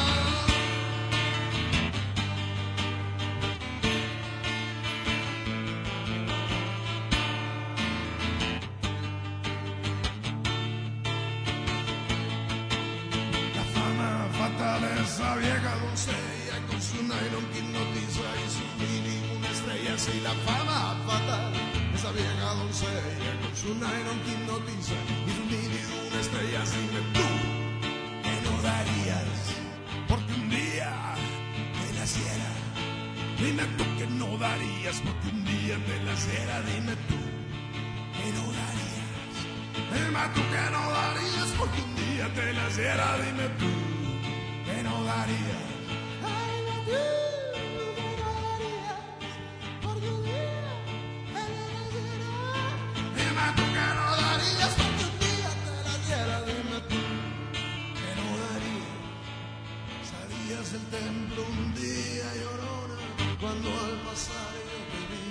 La fama fatal esa vieja doncella con su nylon que hipnotiza y sus mil y una estrellas y la fama fatal esa vieja doncella con su nylon que y sus mil y una estrellas dime tú que no darías porque un día te naciera dime tú que no darías porque un día te naciera dime tú que no darías dime tú que no darías porque un día te naciera dime tú que no darías Dime templo un día llorona cuando al pasar yo te vi.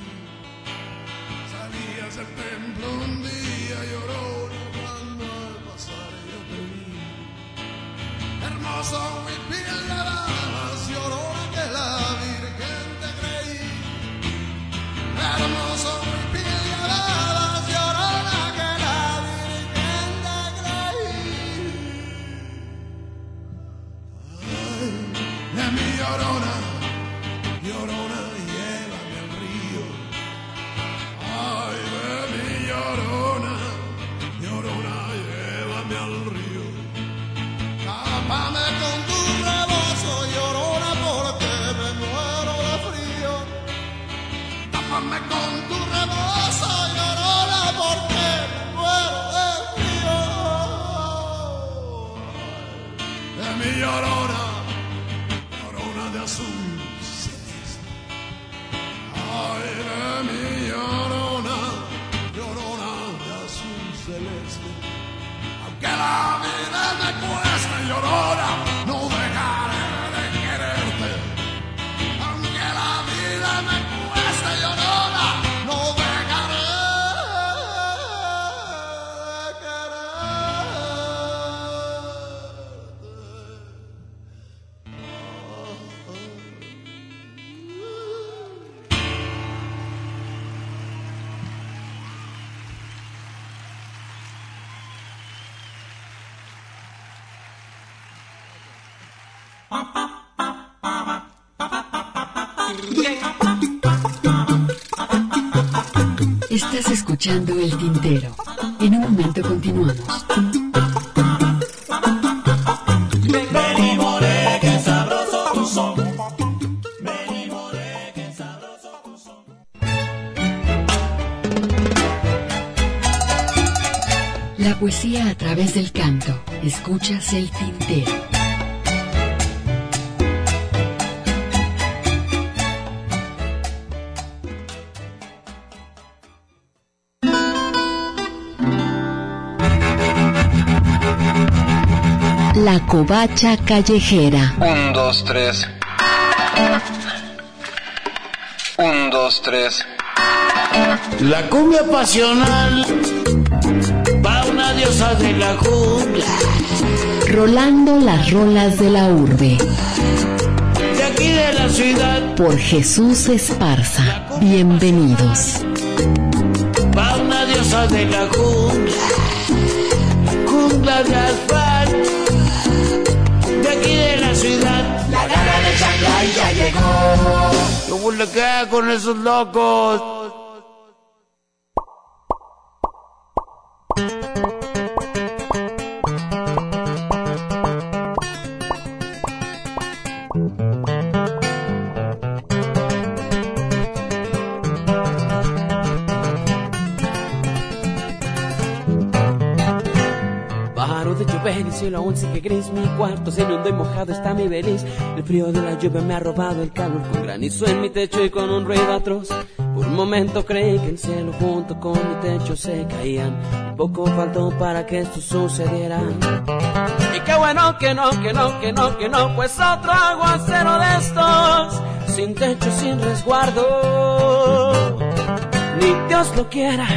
Salías del templo un día llorona cuando al pasar yo te vi. Hermoso huipil de damas, llorona que la Virgen te creí. Hermoso aunque la vida me cueste llorar. La covacha callejera. Un, dos, tres. Un, dos, tres. La cumbia pasional va una diosa de la jungla. Rolando las rolas de la urbe. De aquí de la ciudad Por Jesús Esparza. Bienvenidos. va una diosa de la jungla. Llegó. ¿Cómo le queda con esos locos? Cielo aún sigue gris Mi cuarto se inundó y mojado está mi beliz El frío de la lluvia me ha robado el calor. Con granizo en mi techo y con un ruido atroz. Por un momento creí que el cielo junto con mi techo se caían. Y poco faltó para que esto sucediera. Y qué bueno que no, que no, que no, que no. Pues otro aguacero de estos. Sin techo, sin resguardo. Ni Dios lo quiera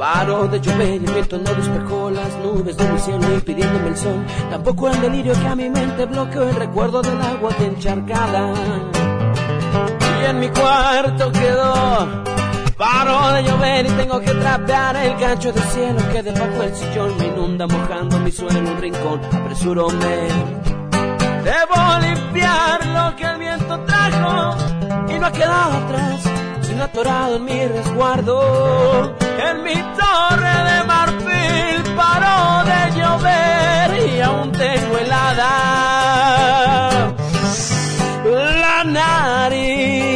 Paro de llover y el viento no despejó las nubes de mi cielo impidiéndome el sol. Tampoco el delirio que a mi mente bloqueó el recuerdo del agua que encharcada. Y en mi cuarto quedó. Paro de llover y tengo que trapear el gancho del cielo que debajo del sillón me inunda mojando mi suelo en un rincón. Apresúrome. Debo limpiar lo que el viento trajo y no ha quedado atrás, sino atorado en mi resguardo. En mi torre de marfil paró de llover y aún tengo helada la nariz.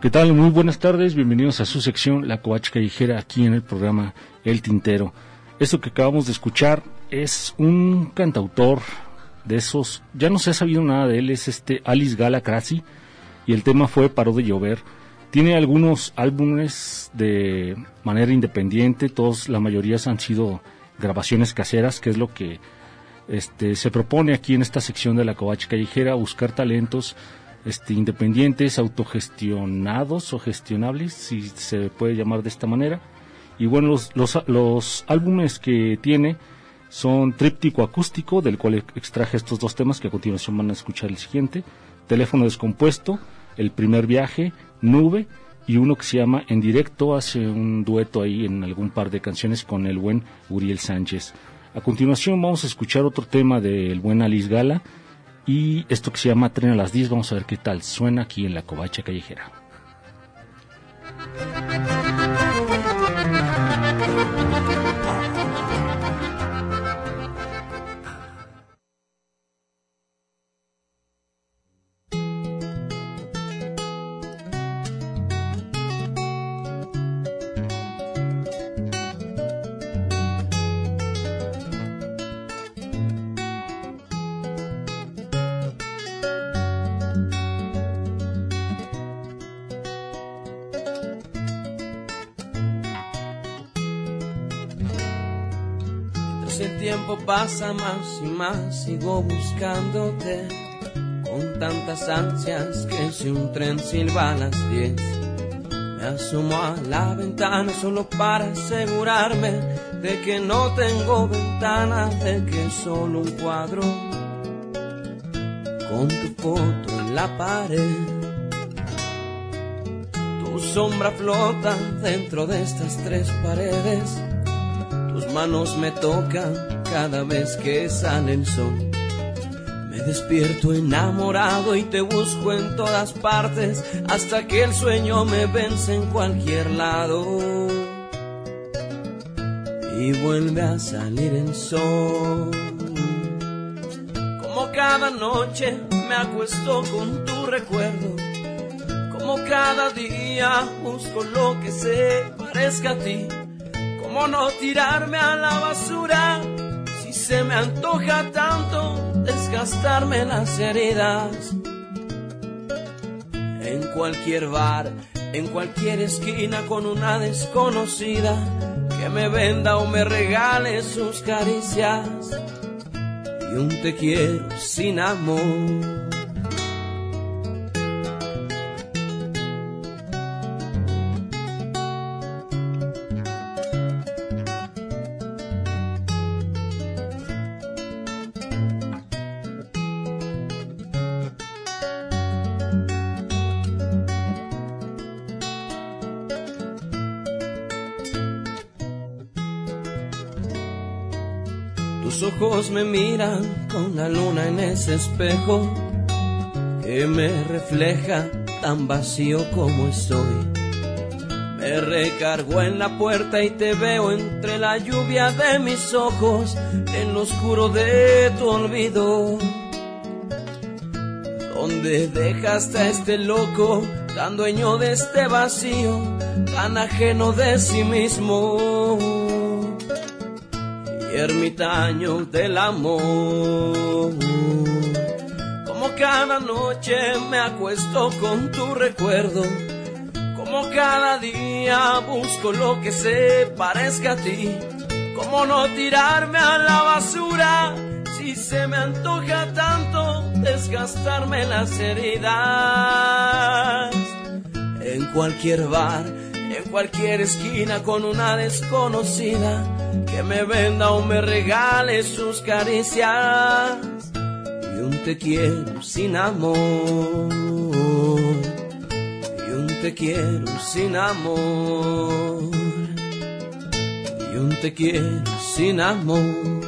¿Qué tal? Muy buenas tardes, bienvenidos a su sección La Covacha Callejera aquí en el programa El Tintero. Esto que acabamos de escuchar es un cantautor de esos, ya no se ha sabido nada de él, es este Alice Gala Crasi y el tema fue Paró de llover. Tiene algunos álbumes de manera independiente, todos, la mayoría han sido grabaciones caseras, que es lo que este, se propone aquí en esta sección de la Covacha Callejera, buscar talentos este, independientes, autogestionados o gestionables, si se puede llamar de esta manera. Y bueno, los, los, los álbumes que tiene son Tríptico Acústico, del cual extraje estos dos temas que a continuación van a escuchar el siguiente, Teléfono Descompuesto, El Primer Viaje, Nube, y uno que se llama En Directo, hace un dueto ahí en algún par de canciones con el buen Uriel Sánchez. A continuación vamos a escuchar otro tema del buen Alice Gala, y esto que se llama Tren a las 10, vamos a ver qué tal suena aquí en la Covacha Callejera. Pasa más sigo buscándote con tantas ansias que si un tren silba a las 10 me asomo a la ventana solo para asegurarme de que no tengo ventana, de que solo un cuadro con tu foto en la pared. Tu sombra flota dentro de estas tres paredes. Tus manos me tocan cada vez que sale el sol. Me despierto enamorado y te busco en todas partes hasta que el sueño me vence en cualquier lado. Y vuelve a salir el sol. Como cada noche me acuesto con tu recuerdo. Como cada día busco lo que se parezca a ti. Como no tirarme a la basura si se me antoja tanto desgastarme las heridas. En cualquier bar, en cualquier esquina con una desconocida que me venda o me regale sus caricias y un te quiero sin amor. Me miran con la luna en ese espejo que me refleja tan vacío como estoy. Me recargo en la puerta y te veo entre la lluvia de mis ojos, en lo oscuro de tu olvido. Donde dejaste a este loco, tan dueño de este vacío, tan ajeno de sí mismo ermitaño del amor. Como cada noche me acuesto con tu recuerdo, como cada día busco lo que se parezca a ti, como no tirarme a la basura si se me antoja tanto desgastarme las heridas. En cualquier bar, en cualquier esquina con una desconocida que me venda o me regale sus caricias. Y un te quiero sin amor. Y un te quiero sin amor. Y un te quiero sin amor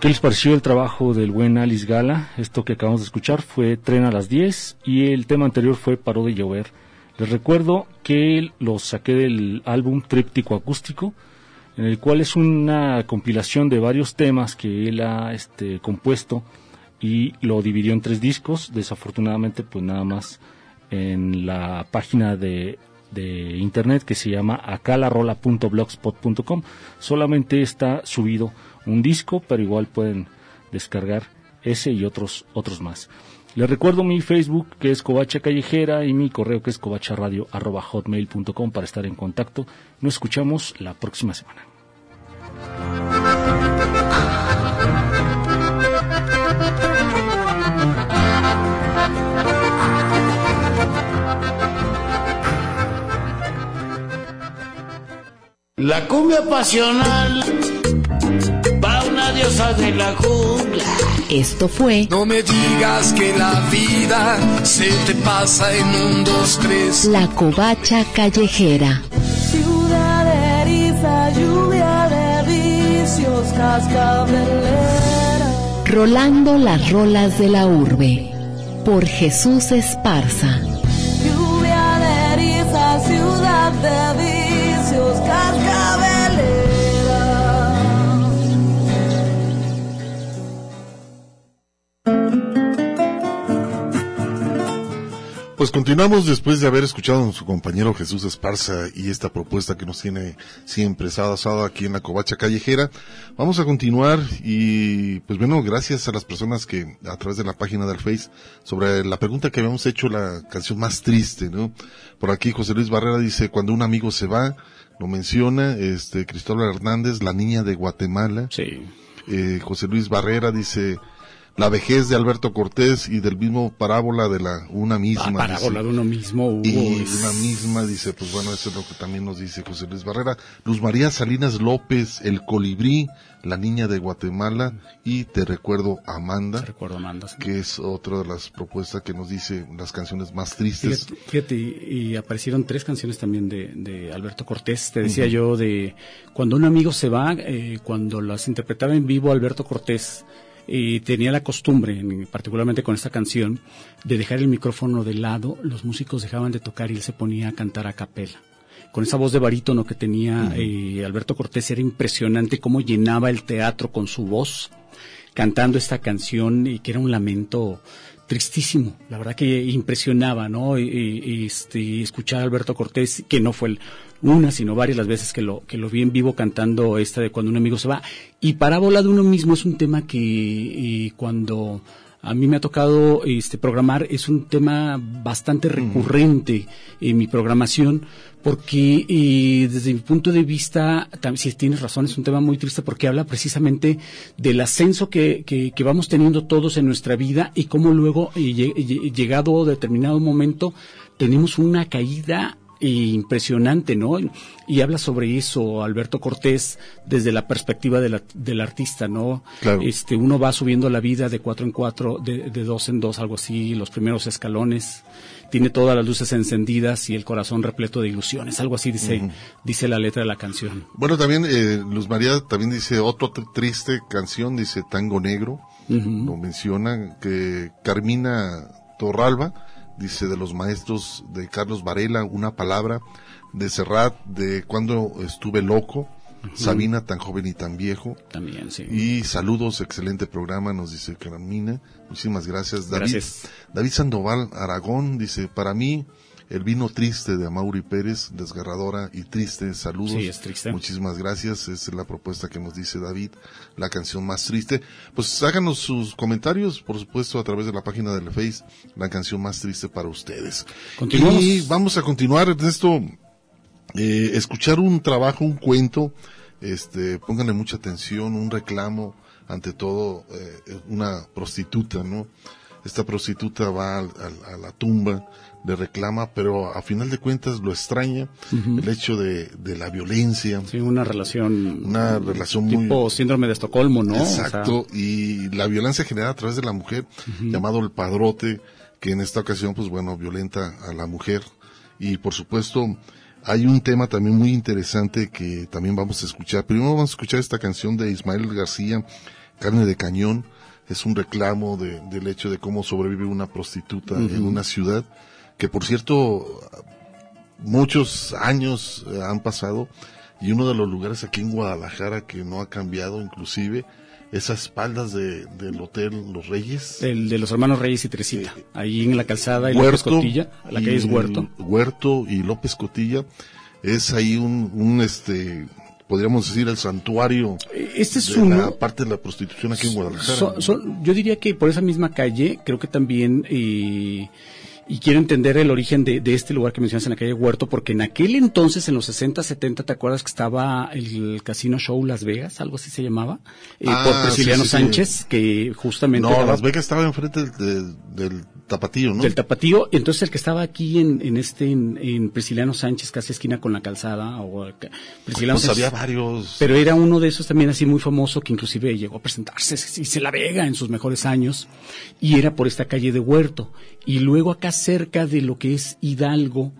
¿Qué les pareció el trabajo del buen Alice Gala? Esto que acabamos de escuchar fue Tren a las 10 y el tema anterior fue Paró de llover. Les recuerdo que lo saqué del álbum Tríptico Acústico, en el cual es una compilación de varios temas que él ha este, compuesto y lo dividió en tres discos. Desafortunadamente, pues nada más en la página de, de internet que se llama acalarola.blogspot.com. Solamente está subido un disco, pero igual pueden descargar ese y otros otros más. Les recuerdo mi Facebook que es Covacha Callejera y mi correo que es covacharadio.hotmail.com para estar en contacto. Nos escuchamos la próxima semana. La cumbia pasional diosa de la jungla. Esto fue No me digas que la vida se te pasa en un, dos, tres. La Covacha Callejera. Ciudad de eriza, lluvia de vicios, cascabelera. Rolando las rolas de la urbe. Por Jesús Esparza. Lluvia de eriza, ciudad de Pues continuamos después de haber escuchado a nuestro compañero Jesús Esparza y esta propuesta que nos tiene siempre sábado sábado aquí en la Covacha Callejera. Vamos a continuar y pues bueno, gracias a las personas que a través de la página del Face sobre la pregunta que habíamos hecho la canción más triste, ¿no? Por aquí José Luis Barrera dice, cuando un amigo se va, lo menciona, este Cristóbal Hernández, la niña de Guatemala. Sí. Eh, José Luis Barrera dice, la vejez de Alberto Cortés y del mismo parábola de la una misma. Ah, parábola de uno mismo, Hugo, Y es- una misma, dice, pues bueno, eso es lo que también nos dice José Luis Barrera. Luz María Salinas López, El Colibrí, La Niña de Guatemala y Te Recuerdo Amanda. Te recuerdo Amanda. Que es otra de las propuestas que nos dice las canciones más tristes. Fíjate, fíjate, y, y aparecieron tres canciones también de, de Alberto Cortés. Te decía yo de cuando un amigo se va, eh, cuando las interpretaba en vivo Alberto Cortés, eh, tenía la costumbre, en- particularmente con esta canción, de dejar el micrófono de lado, los músicos dejaban de tocar y él se ponía a cantar a capela. Con esa voz de barítono que tenía eh, Alberto Cortés era impresionante cómo llenaba el teatro con su voz cantando esta canción y que era un lamento tristísimo, la verdad que impresionaba, ¿no? Y, y, este, escuchar a Alberto Cortés, que no fue el- una, sino varias las veces que lo, que lo vi en vivo cantando esta de cuando un amigo se va. Y Parábola de uno mismo es un tema que cuando a mí me ha tocado este, programar, es un tema bastante recurrente en mi programación, porque eh, desde mi punto de vista, tam- si tienes razón, es un tema muy triste porque habla precisamente del ascenso que, que, que vamos teniendo todos en nuestra vida y cómo luego, eh, lle- lle- llegado determinado momento, tenemos una caída impresionante, ¿no? Y habla sobre eso Alberto Cortés desde la perspectiva de la- del artista, ¿no? Claro. Este, uno va subiendo la vida de cuatro en cuatro, de, de dos en dos, algo así, los primeros escalones, tiene todas las luces encendidas y el corazón repleto de ilusiones, algo así dice, dice la letra de la canción. Bueno, también eh, Luz María también dice otra tr- triste canción, dice Tango Negro, lo menciona, que Carmina Torralba, dice de los maestros de Carlos Varela, una palabra, de Serrat, de cuando estuve loco, Sabina, tan joven y tan viejo. También, sí. Y saludos, excelente programa, nos dice Carmina. Muchísimas gracias. David, Gracias. David Sandoval Aragón dice, para mí, el vino triste de Amaury Pérez, desgarradora y triste, saludos. Sí, es triste. Muchísimas gracias, es la propuesta que nos dice David, la canción más triste. Pues háganos sus comentarios, por supuesto, a través de la página del Face, la canción más triste para ustedes. Continuamos. Y vamos a continuar, Ernesto, eh, escuchar un trabajo, un cuento, este, pónganle mucha atención, un reclamo, ante todo, eh, una prostituta, ¿no? Esta prostituta va al- al- a la tumba, le reclama, pero a final de cuentas lo extraña el hecho de, de la violencia. Sí, una relación. Una relación muy. Tipo síndrome de Estocolmo, ¿no? O sea, Exacto, y la violencia generada a través de la mujer, llamado el padrote, que en esta ocasión, pues bueno, violenta a la mujer. Y por supuesto, hay un tema también muy interesante que también vamos a escuchar. Primero vamos a escuchar esta canción de Ismael García, Carne de Cañón. Es un reclamo de- del hecho de cómo sobrevive una prostituta en una ciudad, que por cierto, muchos años eh, han pasado y uno de los lugares aquí en Guadalajara que no ha cambiado inclusive es a espaldas de, del hotel Los Reyes. el de los hermanos Reyes y Teresita, ahí en la calzada y López Cotilla, la calle es Huerto. Huerto y López Cotilla. Es ahí un, un este, podríamos decir el santuario Este es de uno- la parte de la prostitución aquí en Guadalajara. Yo diría que por esa misma calle, creo que también, eh, y quiero entender el origen de, de este lugar que mencionas en la calle Huerto, porque en aquel entonces, en los 60, 70, ¿te acuerdas que estaba el Casino Show Las Vegas? Algo así se llamaba, eh, Ah, por Prisciliano sí, sí, sí. Sánchez, que justamente... No, Las Vegas estaba enfrente del, del tapatío, ¿no? Del tapatío, entonces el que estaba aquí en, en este, en, en Prisciliano Sánchez, casi esquina con la calzada, o Prisciliano Pues Sánchez. había varios. Pero era uno de esos también así muy famoso que inclusive llegó a presentarse y se la vega en sus mejores años y era por esta calle de Huerto. Y luego acá cerca de lo que es Hidalgo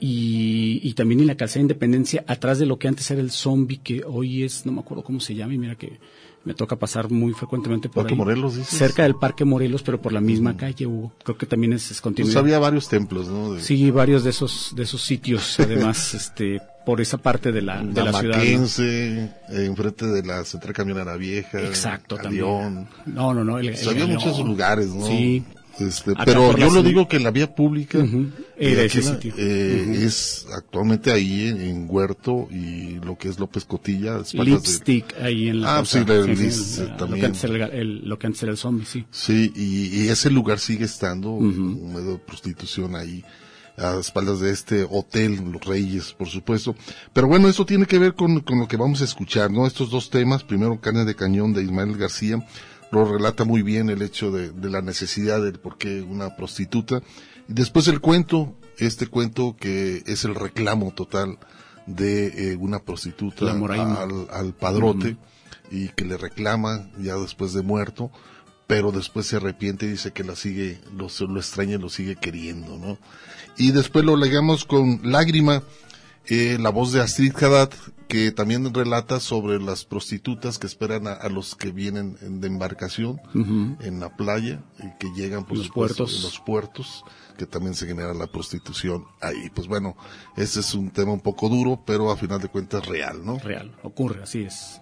y, y también en la calzada de Independencia, atrás de lo que antes era el zombie, que hoy es, no me acuerdo cómo se llama y mira que me toca pasar muy frecuentemente por Parque ahí. Morelos, dices. Cerca del Parque Morelos, pero por la misma calle, Hugo. Creo que también es, es Pues continuidad. había varios templos, ¿no? De- Sí, varios de esos, de esos sitios, *laughs* además, este, por esa parte de la, de la, ciudad. ¿no? Eh, enfrente de la Central Camionera Vieja. Exacto, también. No, no, no. el- Pues el había Galeón. muchos lugares, ¿no? Sí. Este, Acá pero yo lo digo que la vía pública eh, Era aquí ese la- sitio. eh, Ujú. es actualmente ahí en, en Huerto y lo que es López Cotilla. de- Lipstick ahí en la Ah, sí, la- Sí, sí, Liz, el- eh, lo, también. que antes era el, el- lo que antes era el zombie, sí. Sí, y, y ese lugar sigue estando, un medio de prostitución ahí, a espaldas de este hotel, Los Reyes, por supuesto. Pero bueno, eso tiene que ver con, con lo que vamos a escuchar, ¿no? Estos dos temas, primero Carne de Cañón de Ismael García, lo relata muy bien el hecho de, de la necesidad del por qué una prostituta. Y después el cuento, este cuento que es el reclamo total de eh, una prostituta al padrote y que le reclama ya después de muerto, pero después se arrepiente y dice que la sigue, lo, lo extraña y lo sigue queriendo, ¿no? Y después lo legamos con Lágrima, eh, la voz de Astrid Haddad, que también relata sobre las prostitutas que esperan a, a los que vienen en- de embarcación en la playa y que llegan por Los puertos. en los puertos, que también se genera la prostitución ahí. Pues bueno, ese es un tema un poco duro, pero a final de cuentas real, ¿no? Real, ocurre, así es.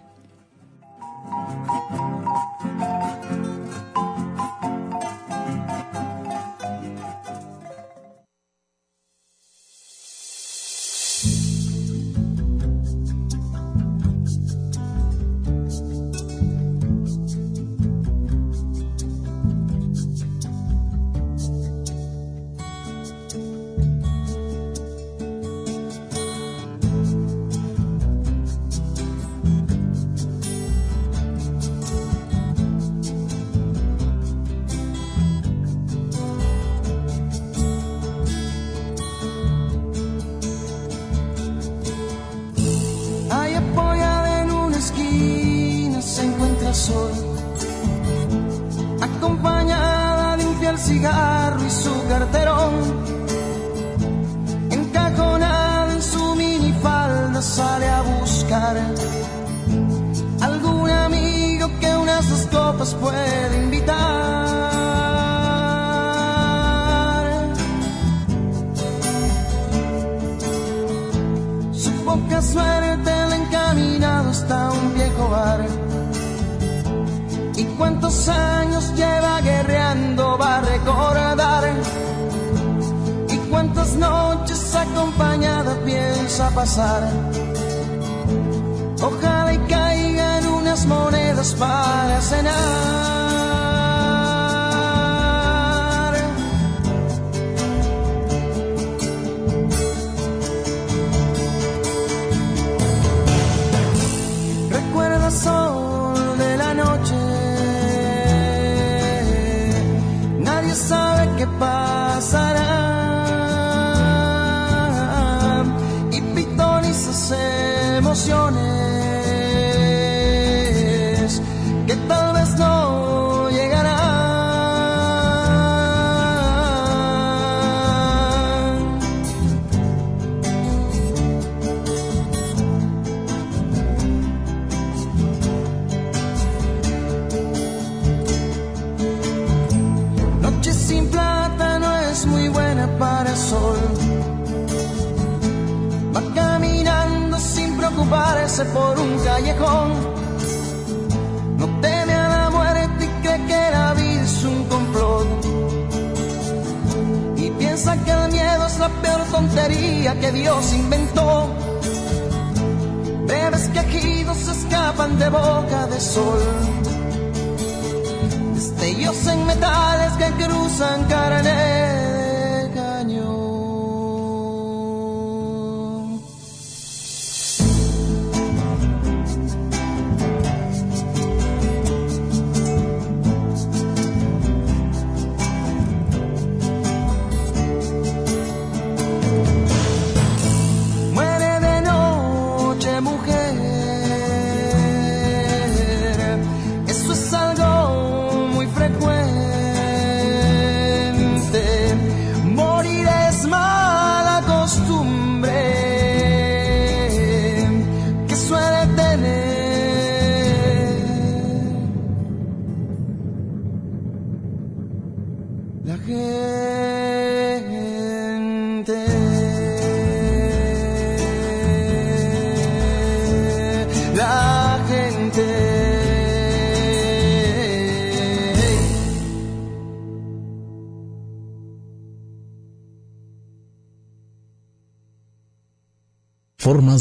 Ojalá y caigan unas monedas para cenar.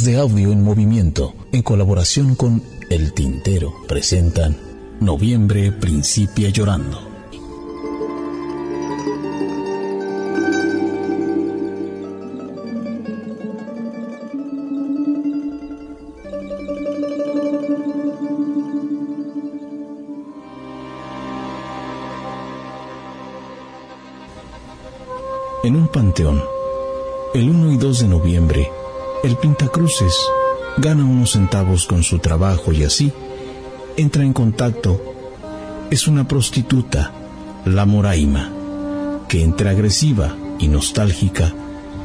De audio en movimiento, en colaboración con El Tintero, presentan Noviembre Principia Llorando. En un panteón, el 1 y 2 de noviembre, el Pintacruces gana unos centavos con su trabajo y así entra en contacto. Es una prostituta, la Moraima, que entre agresiva y nostálgica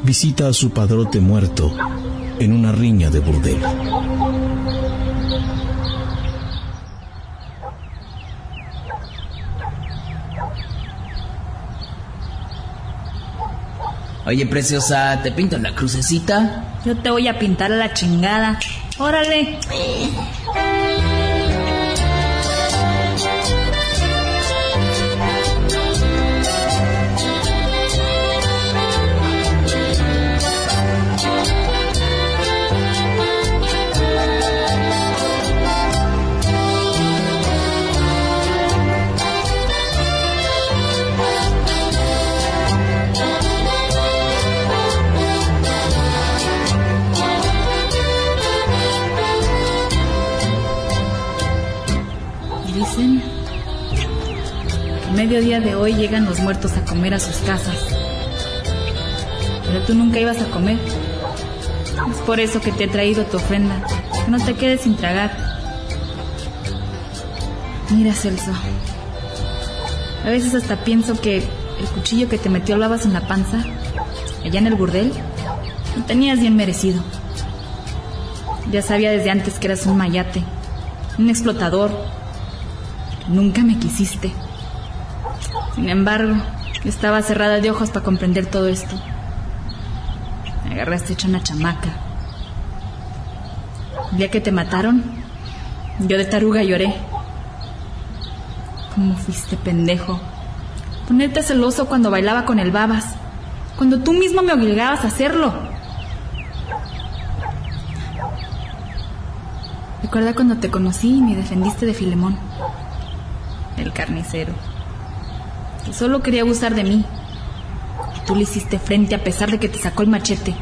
visita a su padrote muerto en una riña de burdel. Oye, preciosa, ¿te pinto la crucecita? Yo te voy a pintar a la chingada. Órale. De hoy llegan los muertos a comer a sus casas. Pero tú nunca ibas a comer. Es por eso que te he traído tu ofrenda. Que no te quedes sin tragar. Mira, Celso. A veces hasta pienso que el cuchillo que te metió al babas en la panza, allá en el burdel, lo tenías bien merecido. Ya sabía desde antes que eras un mayate, un explotador. Nunca me quisiste. Sin embargo, estaba cerrada de ojos para comprender todo esto. Me agarraste hecha una chamaca. El día que te mataron, yo de taruga lloré. ¿Cómo fuiste pendejo? Ponerte celoso cuando bailaba con el babas, cuando tú mismo me obligabas a hacerlo. Recuerda cuando te conocí y me defendiste de Filemón, el carnicero, solo quería abusar de mí. Y tú le hiciste frente a pesar de que te sacó el machete.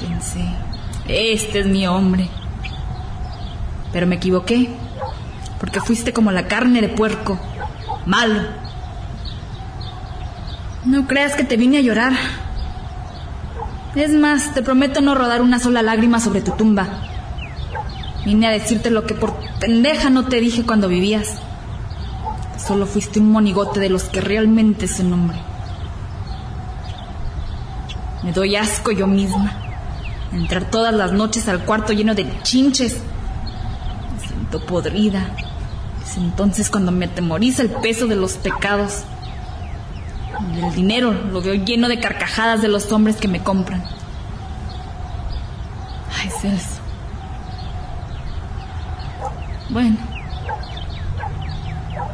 Pensé, este es mi hombre. Pero me equivoqué, porque fuiste como la carne de puerco, malo. No creas que te vine a llorar. Es más, te prometo no rodar una sola lágrima sobre tu tumba. Vine a decirte lo que por pendeja no te dije cuando vivías. Solo fuiste un monigote de los que realmente es un hombre. Me doy asco yo misma. Entrar todas las noches al cuarto lleno de chinches. Me siento podrida. Es entonces cuando me atemoriza el peso de los pecados. Y el dinero lo veo lleno de carcajadas de los hombres que me compran. Ay, Celso. Bueno.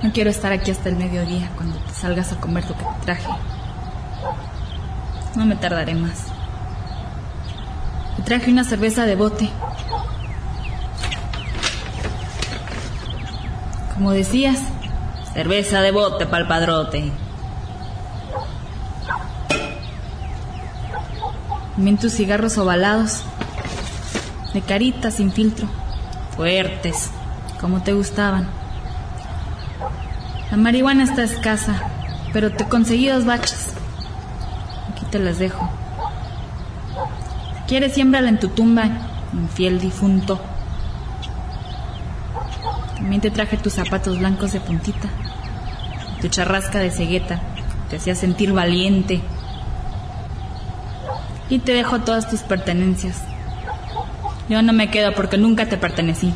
No quiero estar aquí hasta el mediodía cuando te salgas a comer lo que te traje. No me tardaré más. Te traje una cerveza de bote. Como decías, cerveza de bote para el padrote. También tus cigarros ovalados, de carita sin filtro, fuertes, como te gustaban. La marihuana está escasa, pero te conseguí dos baches. Aquí te las dejo. Si quieres, siémbrala en tu tumba, infiel difunto. También te traje tus zapatos blancos de puntita, tu charrasca de cegueta, te hacía sentir valiente. Y te dejo todas tus pertenencias. Yo no me quedo porque nunca te pertenecí.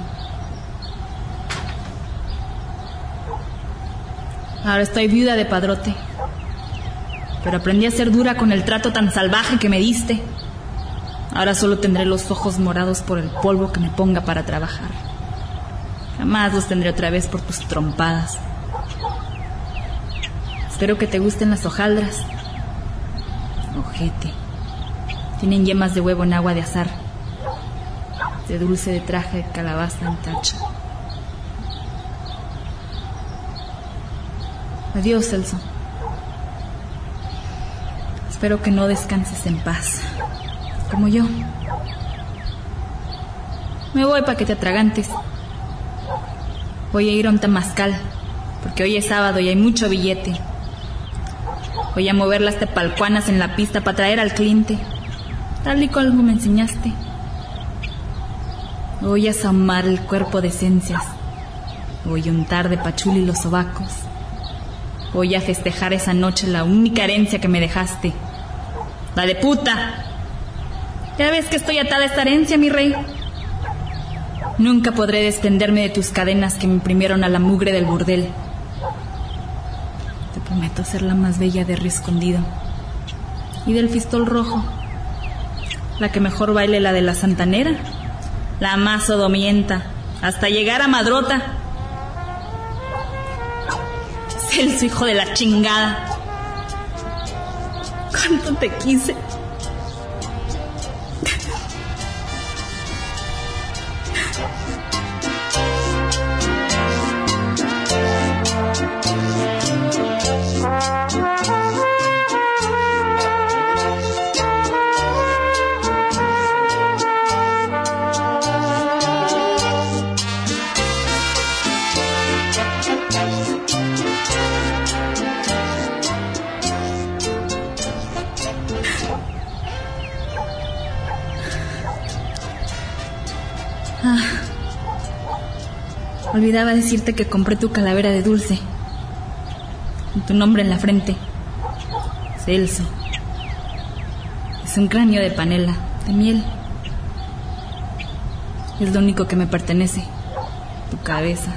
Ahora estoy viuda de padrote. Pero aprendí a ser dura con el trato tan salvaje que me diste. Ahora solo tendré los ojos morados por el polvo que me ponga para trabajar. Jamás los tendré otra vez por tus trompadas. Espero que te gusten las hojaldras. Ojete. Tienen yemas de huevo en agua de azar. Este dulce de traje de calabaza en tacha. Adiós, Celso. Espero que no descanses en paz, como yo. Me voy para que te atragantes. Voy a ir a un tamascal, porque hoy es sábado y hay mucho billete. Voy a mover las tepalcuanas en la pista para traer al cliente, tal y como me enseñaste. Voy a asomar el cuerpo de esencias. Voy a untar de pachuli los sobacos. Voy a festejar esa noche la única herencia que me dejaste. La de puta. Ya ves que estoy atada a esta herencia, mi rey. Nunca podré desprenderme de tus cadenas que me imprimieron a la mugre del burdel. Te prometo ser la más bella de Río. Y del fistol rojo. La que mejor baile la de la santanera. La más sodomienta. Hasta llegar a Madrota. *laughs* Celso, hijo de la chingada. Cuánto te quise. Olvidaba decirte que compré tu calavera de dulce. Con tu nombre en la frente. Celso. Es un cráneo de panela, de miel. Es lo único que me pertenece. Tu cabeza.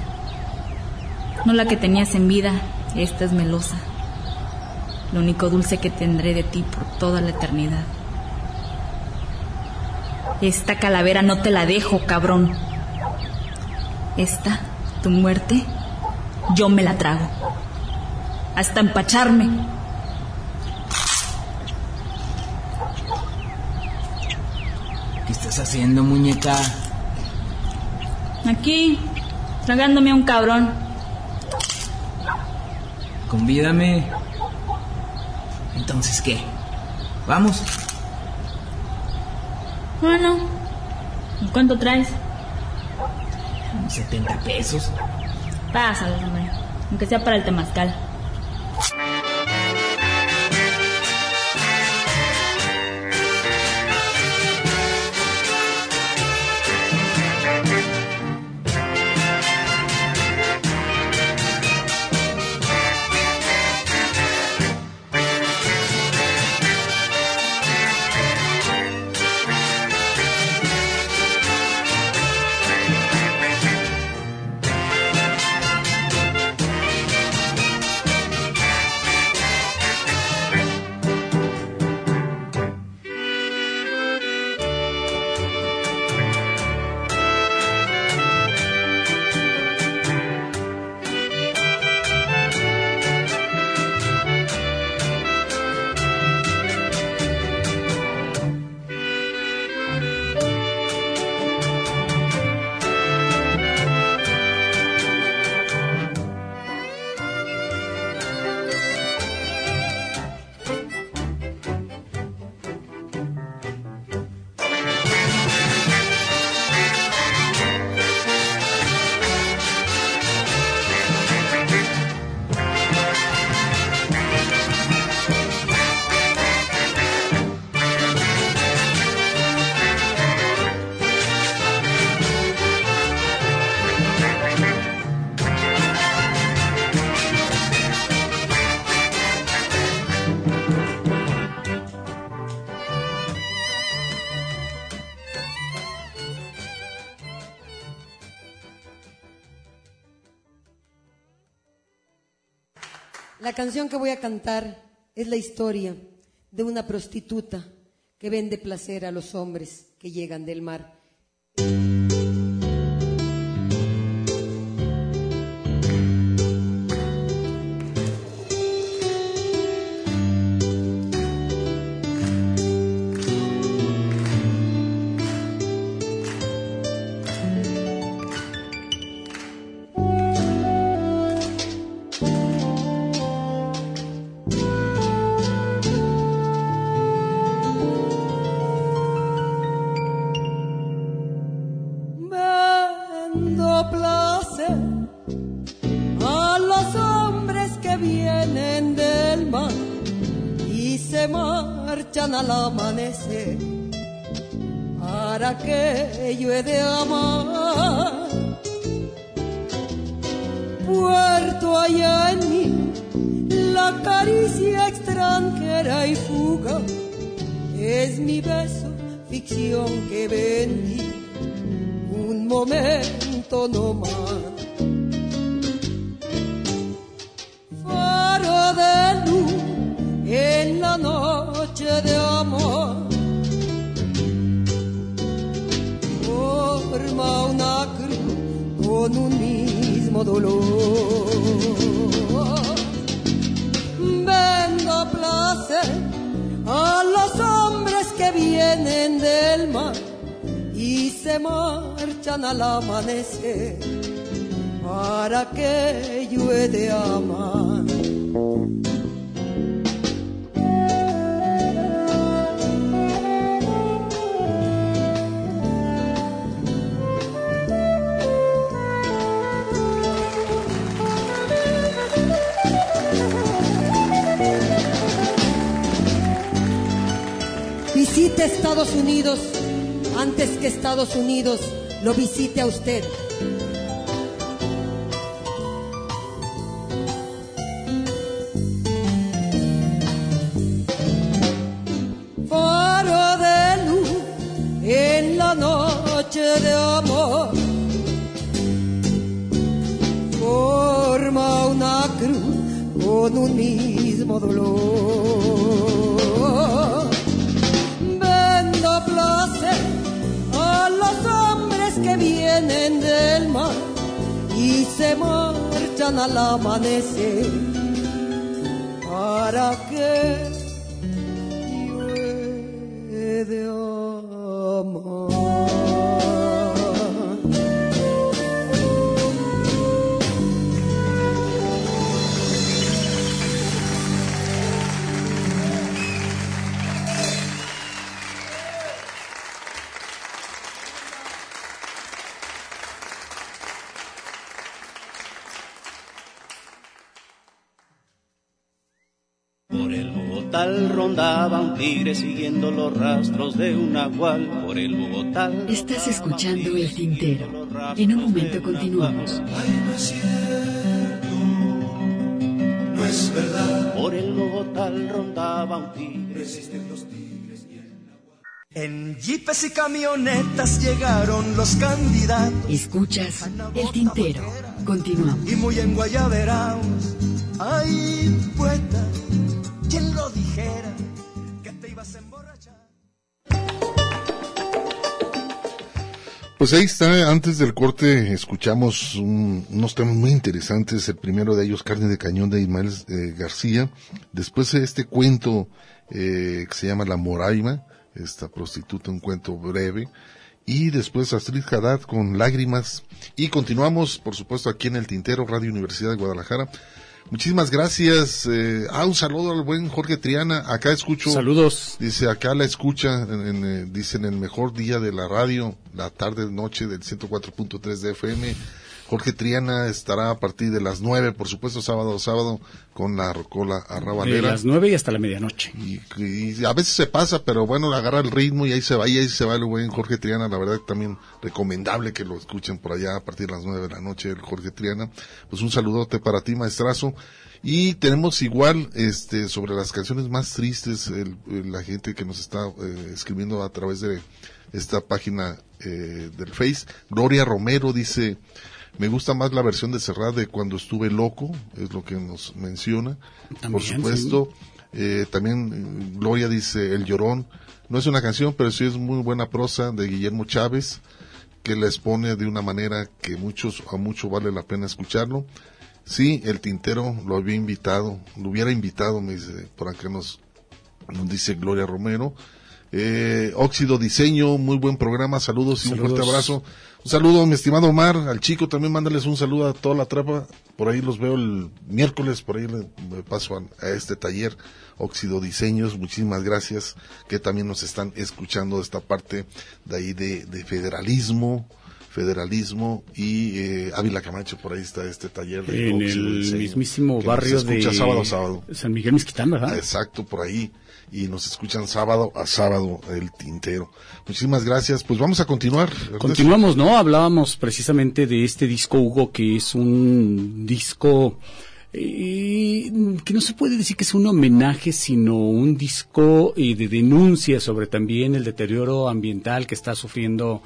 No la que tenías en vida, esta es melosa. Lo único dulce que tendré de ti por toda la eternidad. Esta calavera no te la dejo, cabrón. Esta, tu muerte, yo me la trago. Hasta empacharme. ¿Qué estás haciendo, muñeca? Aquí, tragándome a un cabrón. Convídame. Entonces, ¿qué? ¿Vamos? Bueno, ¿y cuánto traes? 70 pesos. Pásalo, hombre. Aunque sea para el temazcal. La canción que voy a cantar es la historia de una prostituta que vende placer a los hombres que llegan del mar. Noche de amor. Forma una cruz con un mismo dolor. Vendo placer a los hombres que vienen del mar y se marchan al amanecer. ¿Para que yo he de tigre siguiendo los rastros de un nahual. Por el Bogotá. Estás escuchando El Tintero. En un momento continuamos. no es cierto, no es verdad. Por el Bogotá rondaba un tigre. Resisten los tigres y el En jeepes y camionetas llegaron los candidatos. Escuchas El Tintero. Continuamos. Y muy en Guayaberaos. Ay, poeta, ¿quién lo dijera? Pues ahí está, antes del corte escuchamos un- unos temas muy interesantes, el primero de ellos, Carne de Cañón de Ismael eh, García, después este cuento eh, que se llama La Moraima, esta prostituta, un cuento breve, y después Astrid Haddad con Lágrimas, y continuamos, por supuesto, aquí en el Tintero, Radio Universidad de Guadalajara. Muchísimas gracias. eh, ah, un saludo al buen Jorge Triana. Acá escucho. Saludos. Dice, acá la escucha, en, en, eh, dicen el mejor día de la radio, la tarde, noche del 104.3 de FM. Jorge Triana estará a partir de las 9, por supuesto, sábado, sábado, con la rocola De arrabalera. las nueve y hasta la medianoche. Y, y a veces se pasa, pero bueno, agarra el ritmo y ahí se va, y ahí se va el buen Jorge Triana. La verdad que también recomendable que lo escuchen por allá a partir de las nueve de la noche, el Jorge Triana. Pues un saludote para ti, maestrazo. Y tenemos igual, este, sobre las canciones más tristes, el- el- la gente que nos está eh, escribiendo a través de esta página eh, del Face. Gloria Romero dice, me gusta más la versión de Serrat de cuando estuve loco, es lo que nos menciona. También, Por supuesto, eh, también eh, Gloria dice El Llorón. No es una canción, pero sí es muy buena prosa de Guillermo Chávez, que la expone de una manera que muchos, a mucho vale la pena escucharlo. Sí, el tintero lo había invitado, lo hubiera invitado, me dice, por acá nos, nos dice Gloria Romero. Eh, Óxido Diseño, muy buen programa, saludos y un Saludos. fuerte abrazo. Un saludo, mi estimado Omar, al chico también mándales un saludo a toda la trapa. Por ahí los veo el miércoles, por ahí me paso a, a este taller Óxido Diseños. Muchísimas gracias que también nos están escuchando de esta parte de ahí de, de federalismo, Federalismo y eh, Ávila Camacho, por ahí está este taller de En óxido el diseño, mismísimo barrio de sábado sábado. San Miguel Mezquitán, ¿verdad? Exacto, por ahí. Y nos escuchan sábado a sábado el tintero. Muchísimas gracias. Pues vamos a continuar. Continuamos, ¿no? Hablábamos precisamente de este disco, Hugo, que es un disco eh, que no se puede decir que es un homenaje, sino un disco eh, de denuncia sobre también el deterioro ambiental que está sufriendo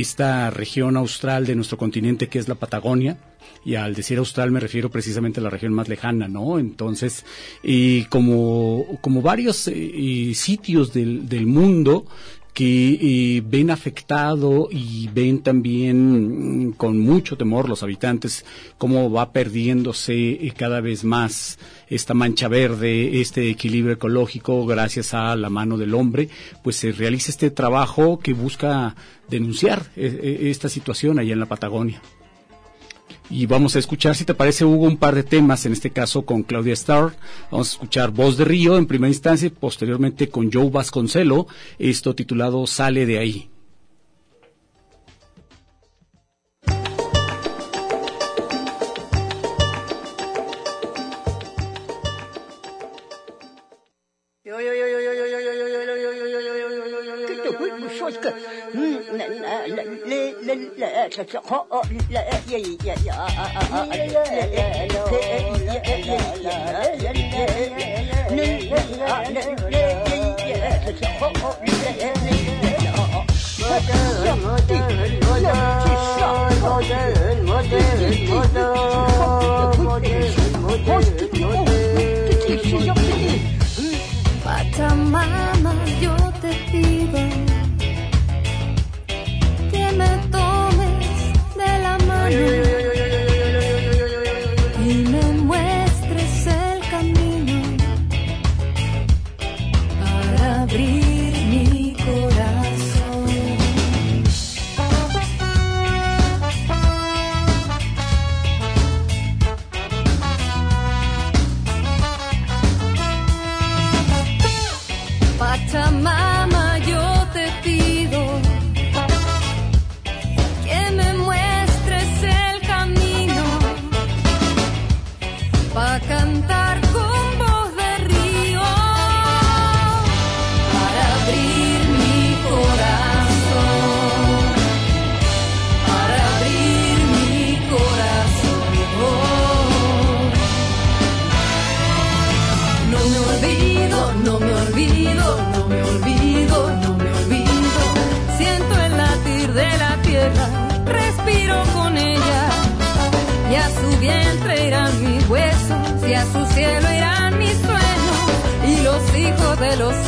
esta región austral de nuestro continente, que es la Patagonia. Y al decir austral me refiero precisamente a la región más lejana, ¿no? Entonces, y como, como varios eh, sitios del, del mundo, que eh, ven afectado y ven también mm, con mucho temor los habitantes cómo va perdiéndose eh, cada vez más esta mancha verde, este equilibrio ecológico gracias a la mano del hombre, pues se realiza este trabajo que busca denunciar eh, eh, esta situación allá en la Patagonia. Y vamos a escuchar, si te parece, Hugo, un par de temas, en este caso con Claudia Starr. Vamos a escuchar Voz de Río en primera instancia y posteriormente con Joe Vasconcelo, esto titulado Sale de ahí. Pachamama, yo te pido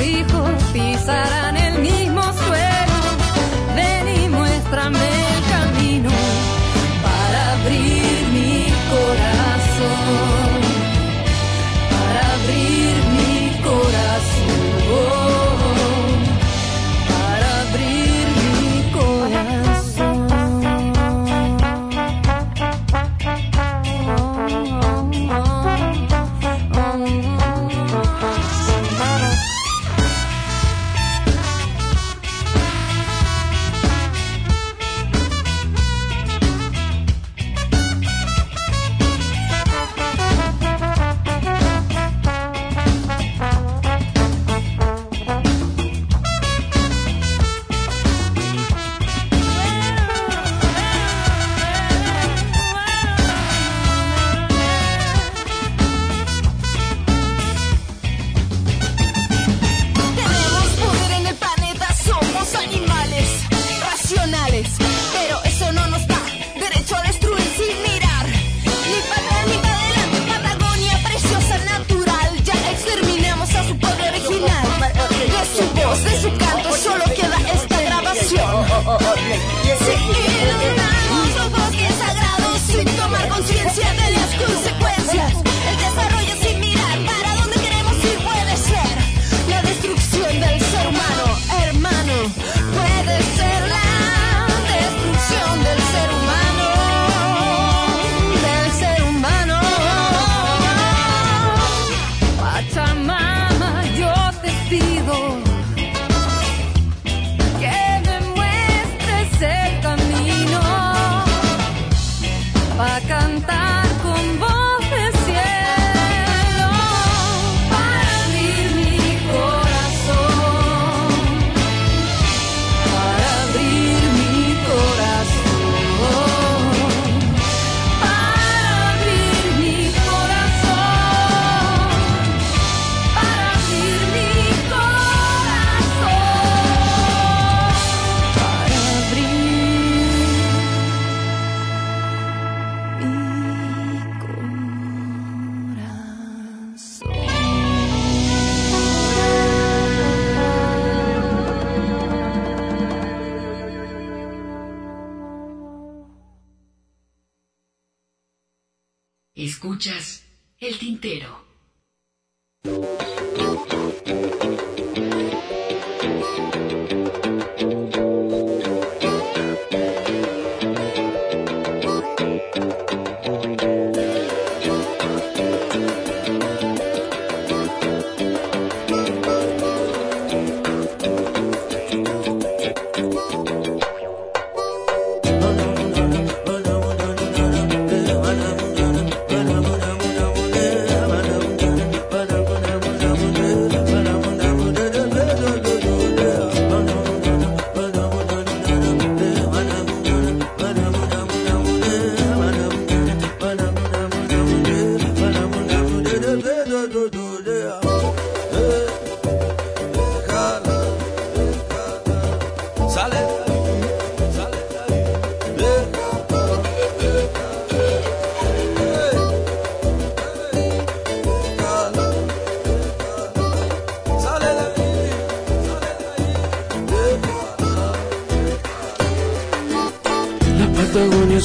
de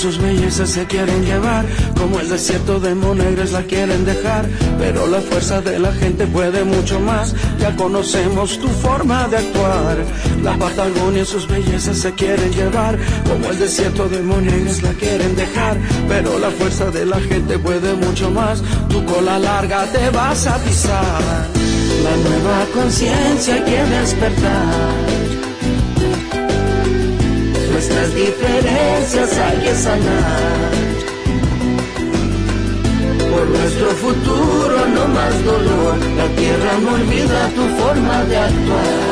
sus bellezas se quieren llevar, como el desierto de Monegres la quieren dejar, pero la fuerza de la gente puede mucho más, ya conocemos tu forma de actuar. La Patagonia sus bellezas se quieren llevar, como el desierto de Monegres la quieren dejar, pero la fuerza de la gente puede mucho más, tu cola larga te vas a pisar. La nueva conciencia que despertar. Nuestras diferencias hay que sanar. Por nuestro futuro no más dolor, la tierra no olvida tu forma de actuar.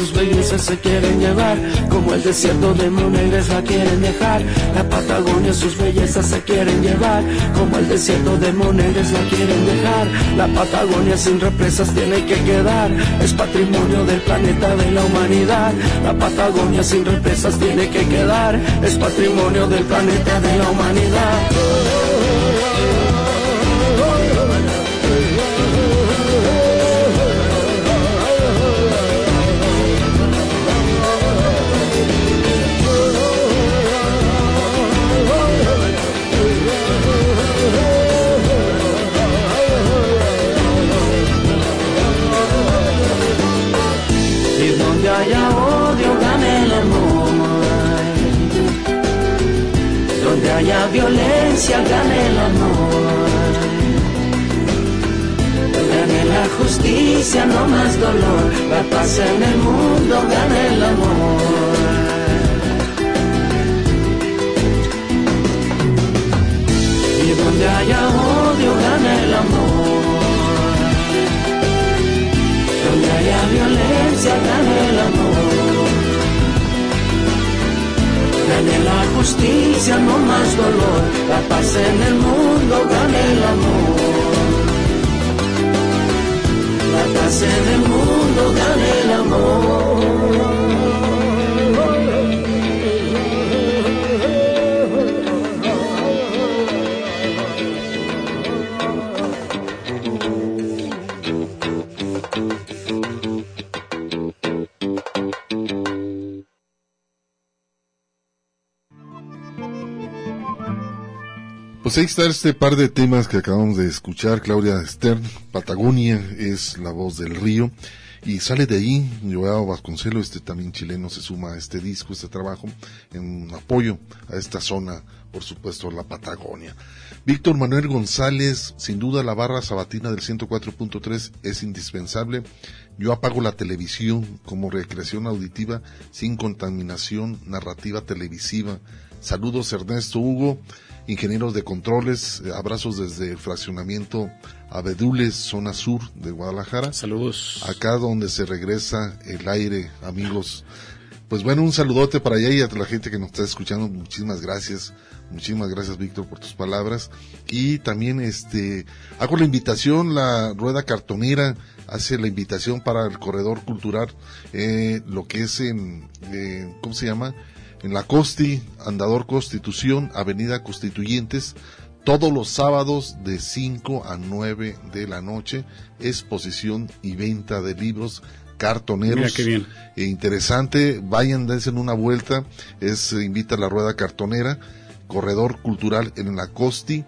Sus bellezas se quieren llevar, como el desierto de Monegres la quieren dejar. La Patagonia sus bellezas se quieren llevar, como el desierto de Monegres la quieren dejar. La Patagonia sin represas tiene que quedar, es patrimonio del planeta de la humanidad. La Patagonia sin represas tiene que quedar, es patrimonio del planeta de la humanidad. Violencia gane el amor. Gane la justicia, no más dolor. La paz en el mundo gane el amor. Y donde haya odio gane el amor. Donde haya violencia gane el amor. Gane la justicia, no más dolor. La paz en el mundo gane el amor. La paz en el mundo gane el amor. Pues ahí está este par de temas que acabamos de escuchar. Claudia Stern, Patagonia, es la voz del río. Y sale de ahí, Joao Vasconcelos, este también chileno, se suma a este disco, este trabajo, en apoyo a esta zona, por supuesto, la Patagonia. Víctor Manuel González, sin duda la barra sabatina del 104.3 es indispensable. Yo apago la televisión como recreación auditiva sin contaminación narrativa televisiva. Saludos Ernesto Hugo, ingenieros de controles, eh, abrazos desde el fraccionamiento Abedules, zona sur de Guadalajara. Saludos. Acá donde se regresa el aire, amigos. pues bueno, un saludote para allá y a la gente que nos está escuchando. Muchísimas gracias. Muchísimas gracias, Víctor, por tus palabras. Y también, este, hago la invitación, la rueda cartonera hace la invitación para el corredor cultural, eh, lo que es en, eh, ¿cómo se llama? En la Costi, Andador Constitución, Avenida Constituyentes, todos los sábados de 5 a 9 de la noche, exposición y venta de libros cartoneros. Mira qué bien. E interesante, vayan, dense una vuelta, es eh, invita a la rueda cartonera, corredor cultural en la Costi,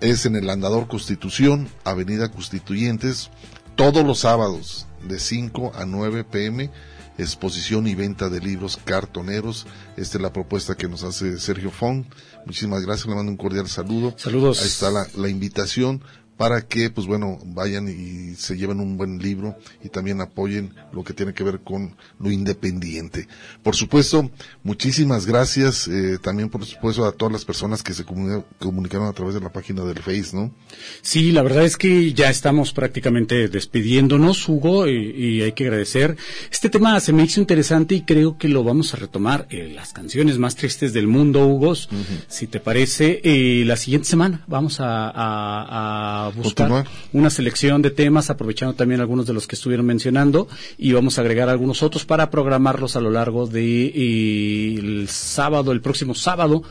es en el Andador Constitución, Avenida Constituyentes, todos los sábados de 5 a 9 pm exposición y venta de libros cartoneros. Esta es la propuesta que nos hace Sergio Fong. Muchísimas gracias, le mando un cordial saludo. Saludos. Ahí está la, la invitación para que, pues bueno, vayan y se lleven un buen libro y también apoyen lo que tiene que ver con lo independiente. Por supuesto, muchísimas gracias eh, también, por supuesto, a todas las personas que se comuni- comunicaron a través de la página del Face, ¿no? Sí, la verdad es que ya estamos prácticamente despidiéndonos, Hugo, y, y hay que agradecer. Este tema se me hizo interesante y creo que lo vamos a retomar. eh, las canciones más tristes del mundo, Hugo, si te parece, eh, la siguiente semana vamos a, a- a buscar Continuar. una selección de temas, aprovechando también algunos de los que estuvieron mencionando, y vamos a agregar algunos otros para programarlos a lo largo de eh, sábado, el próximo sábado,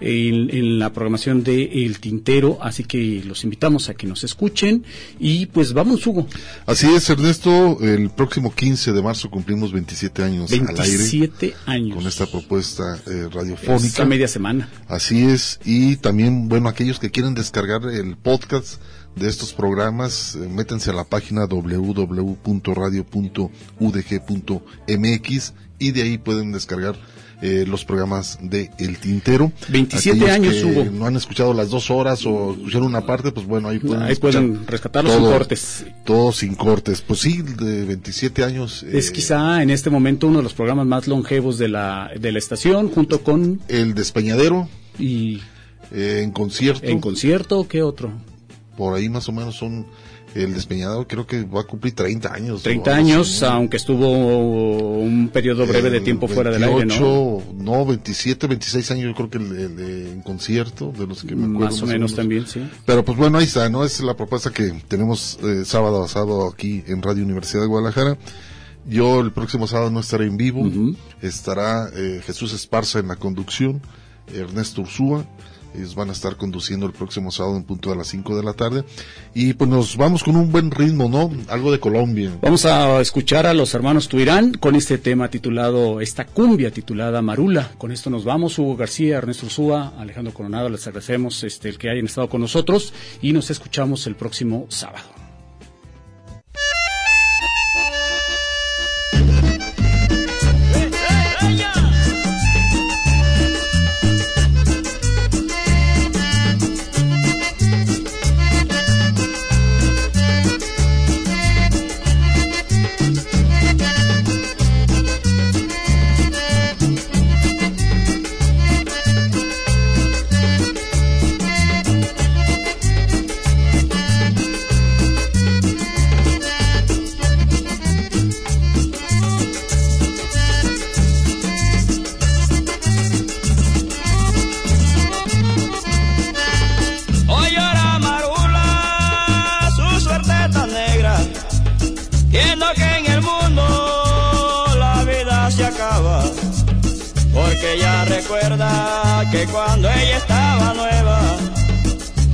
en, en la programación de El Tintero, así que los invitamos a que nos escuchen y pues vamos Hugo. Así es, Ernesto, el próximo 15 de marzo cumplimos 27 años al aire 27 años. con esta propuesta eh, radiofónica. Esta media semana. Así es, y también, bueno, aquellos que quieren descargar el podcast de estos programas, eh, métanse a la página www.radio.udg.mx y de ahí pueden descargar eh, los programas de El Tintero. 27 Aquellos años que hubo. no han escuchado las dos horas o escucharon una parte, pues bueno, ahí pueden, Ahí pueden rescatarlos sin todo- cortes. Todo sin cortes. Pues sí, de 27 años. eh, Es quizá en este momento uno de los programas más longevos de la, de la estación, junto con... El Despeñadero. Y... en concierto. En concierto, ¿qué otro? Por ahí más o menos son... El Despeñadero creo que va a cumplir 30 años. 30 o algo años, aunque estuvo un periodo breve de tiempo fuera del aire, ¿no? 28, no, 27, 26 años yo creo que el, el en concierto, de los que me acuerdo. Más o menos también, sí. Pero pues bueno, ahí está, ¿no? Es la propuesta que tenemos eh, sábado a sábado aquí en Radio Universidad de Guadalajara. Yo el próximo sábado no estaré en vivo, estará eh, Jesús Esparza en la conducción, Ernesto Ursúa, van a estar conduciendo el próximo sábado en punto de las 5 de la tarde. Y pues nos vamos con un buen ritmo, ¿no? Algo de Colombia. Vamos a escuchar a los hermanos Tuirán con este tema titulado, esta cumbia titulada Marula. Con esto nos vamos, Hugo García, Ernesto Ursúa, Alejandro Coronado, les agradecemos este, el que hayan estado con nosotros y nos escuchamos el próximo sábado. Ella recuerda que cuando ella estaba nueva,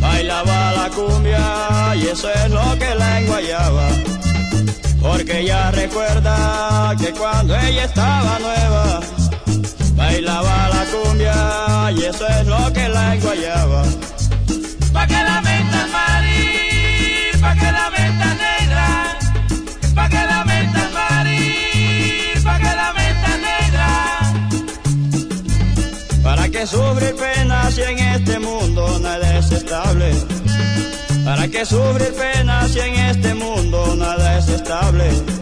bailaba la cumbia y eso es lo que la enguayaba. Porque ella recuerda que cuando ella estaba nueva, bailaba la cumbia y eso es lo que la enguayaba. Pa' que la que sufrir penas si en este mundo nada es estable. Para que sufrir penas si en este mundo nada es estable.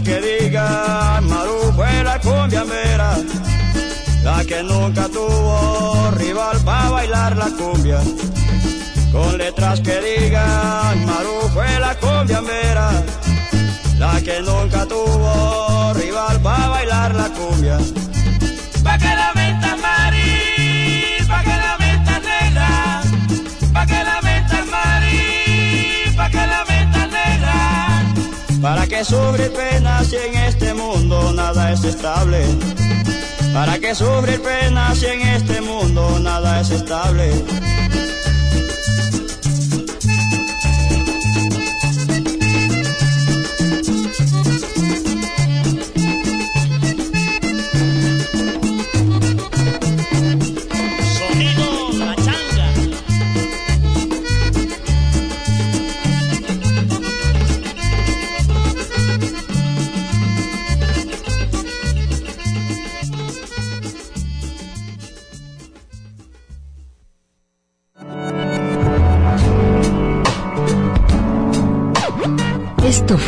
Que digan Maru fue la cumbiambera, la que nunca tuvo rival para bailar la cumbia. Con letras que digan Maru fue la cumbiambera, la que nunca tuvo rival para bailar la cumbia. Pa' que la meta Para que sufrir penas si en este mundo nada es estable. Para que sufrir penas si en este mundo nada es estable.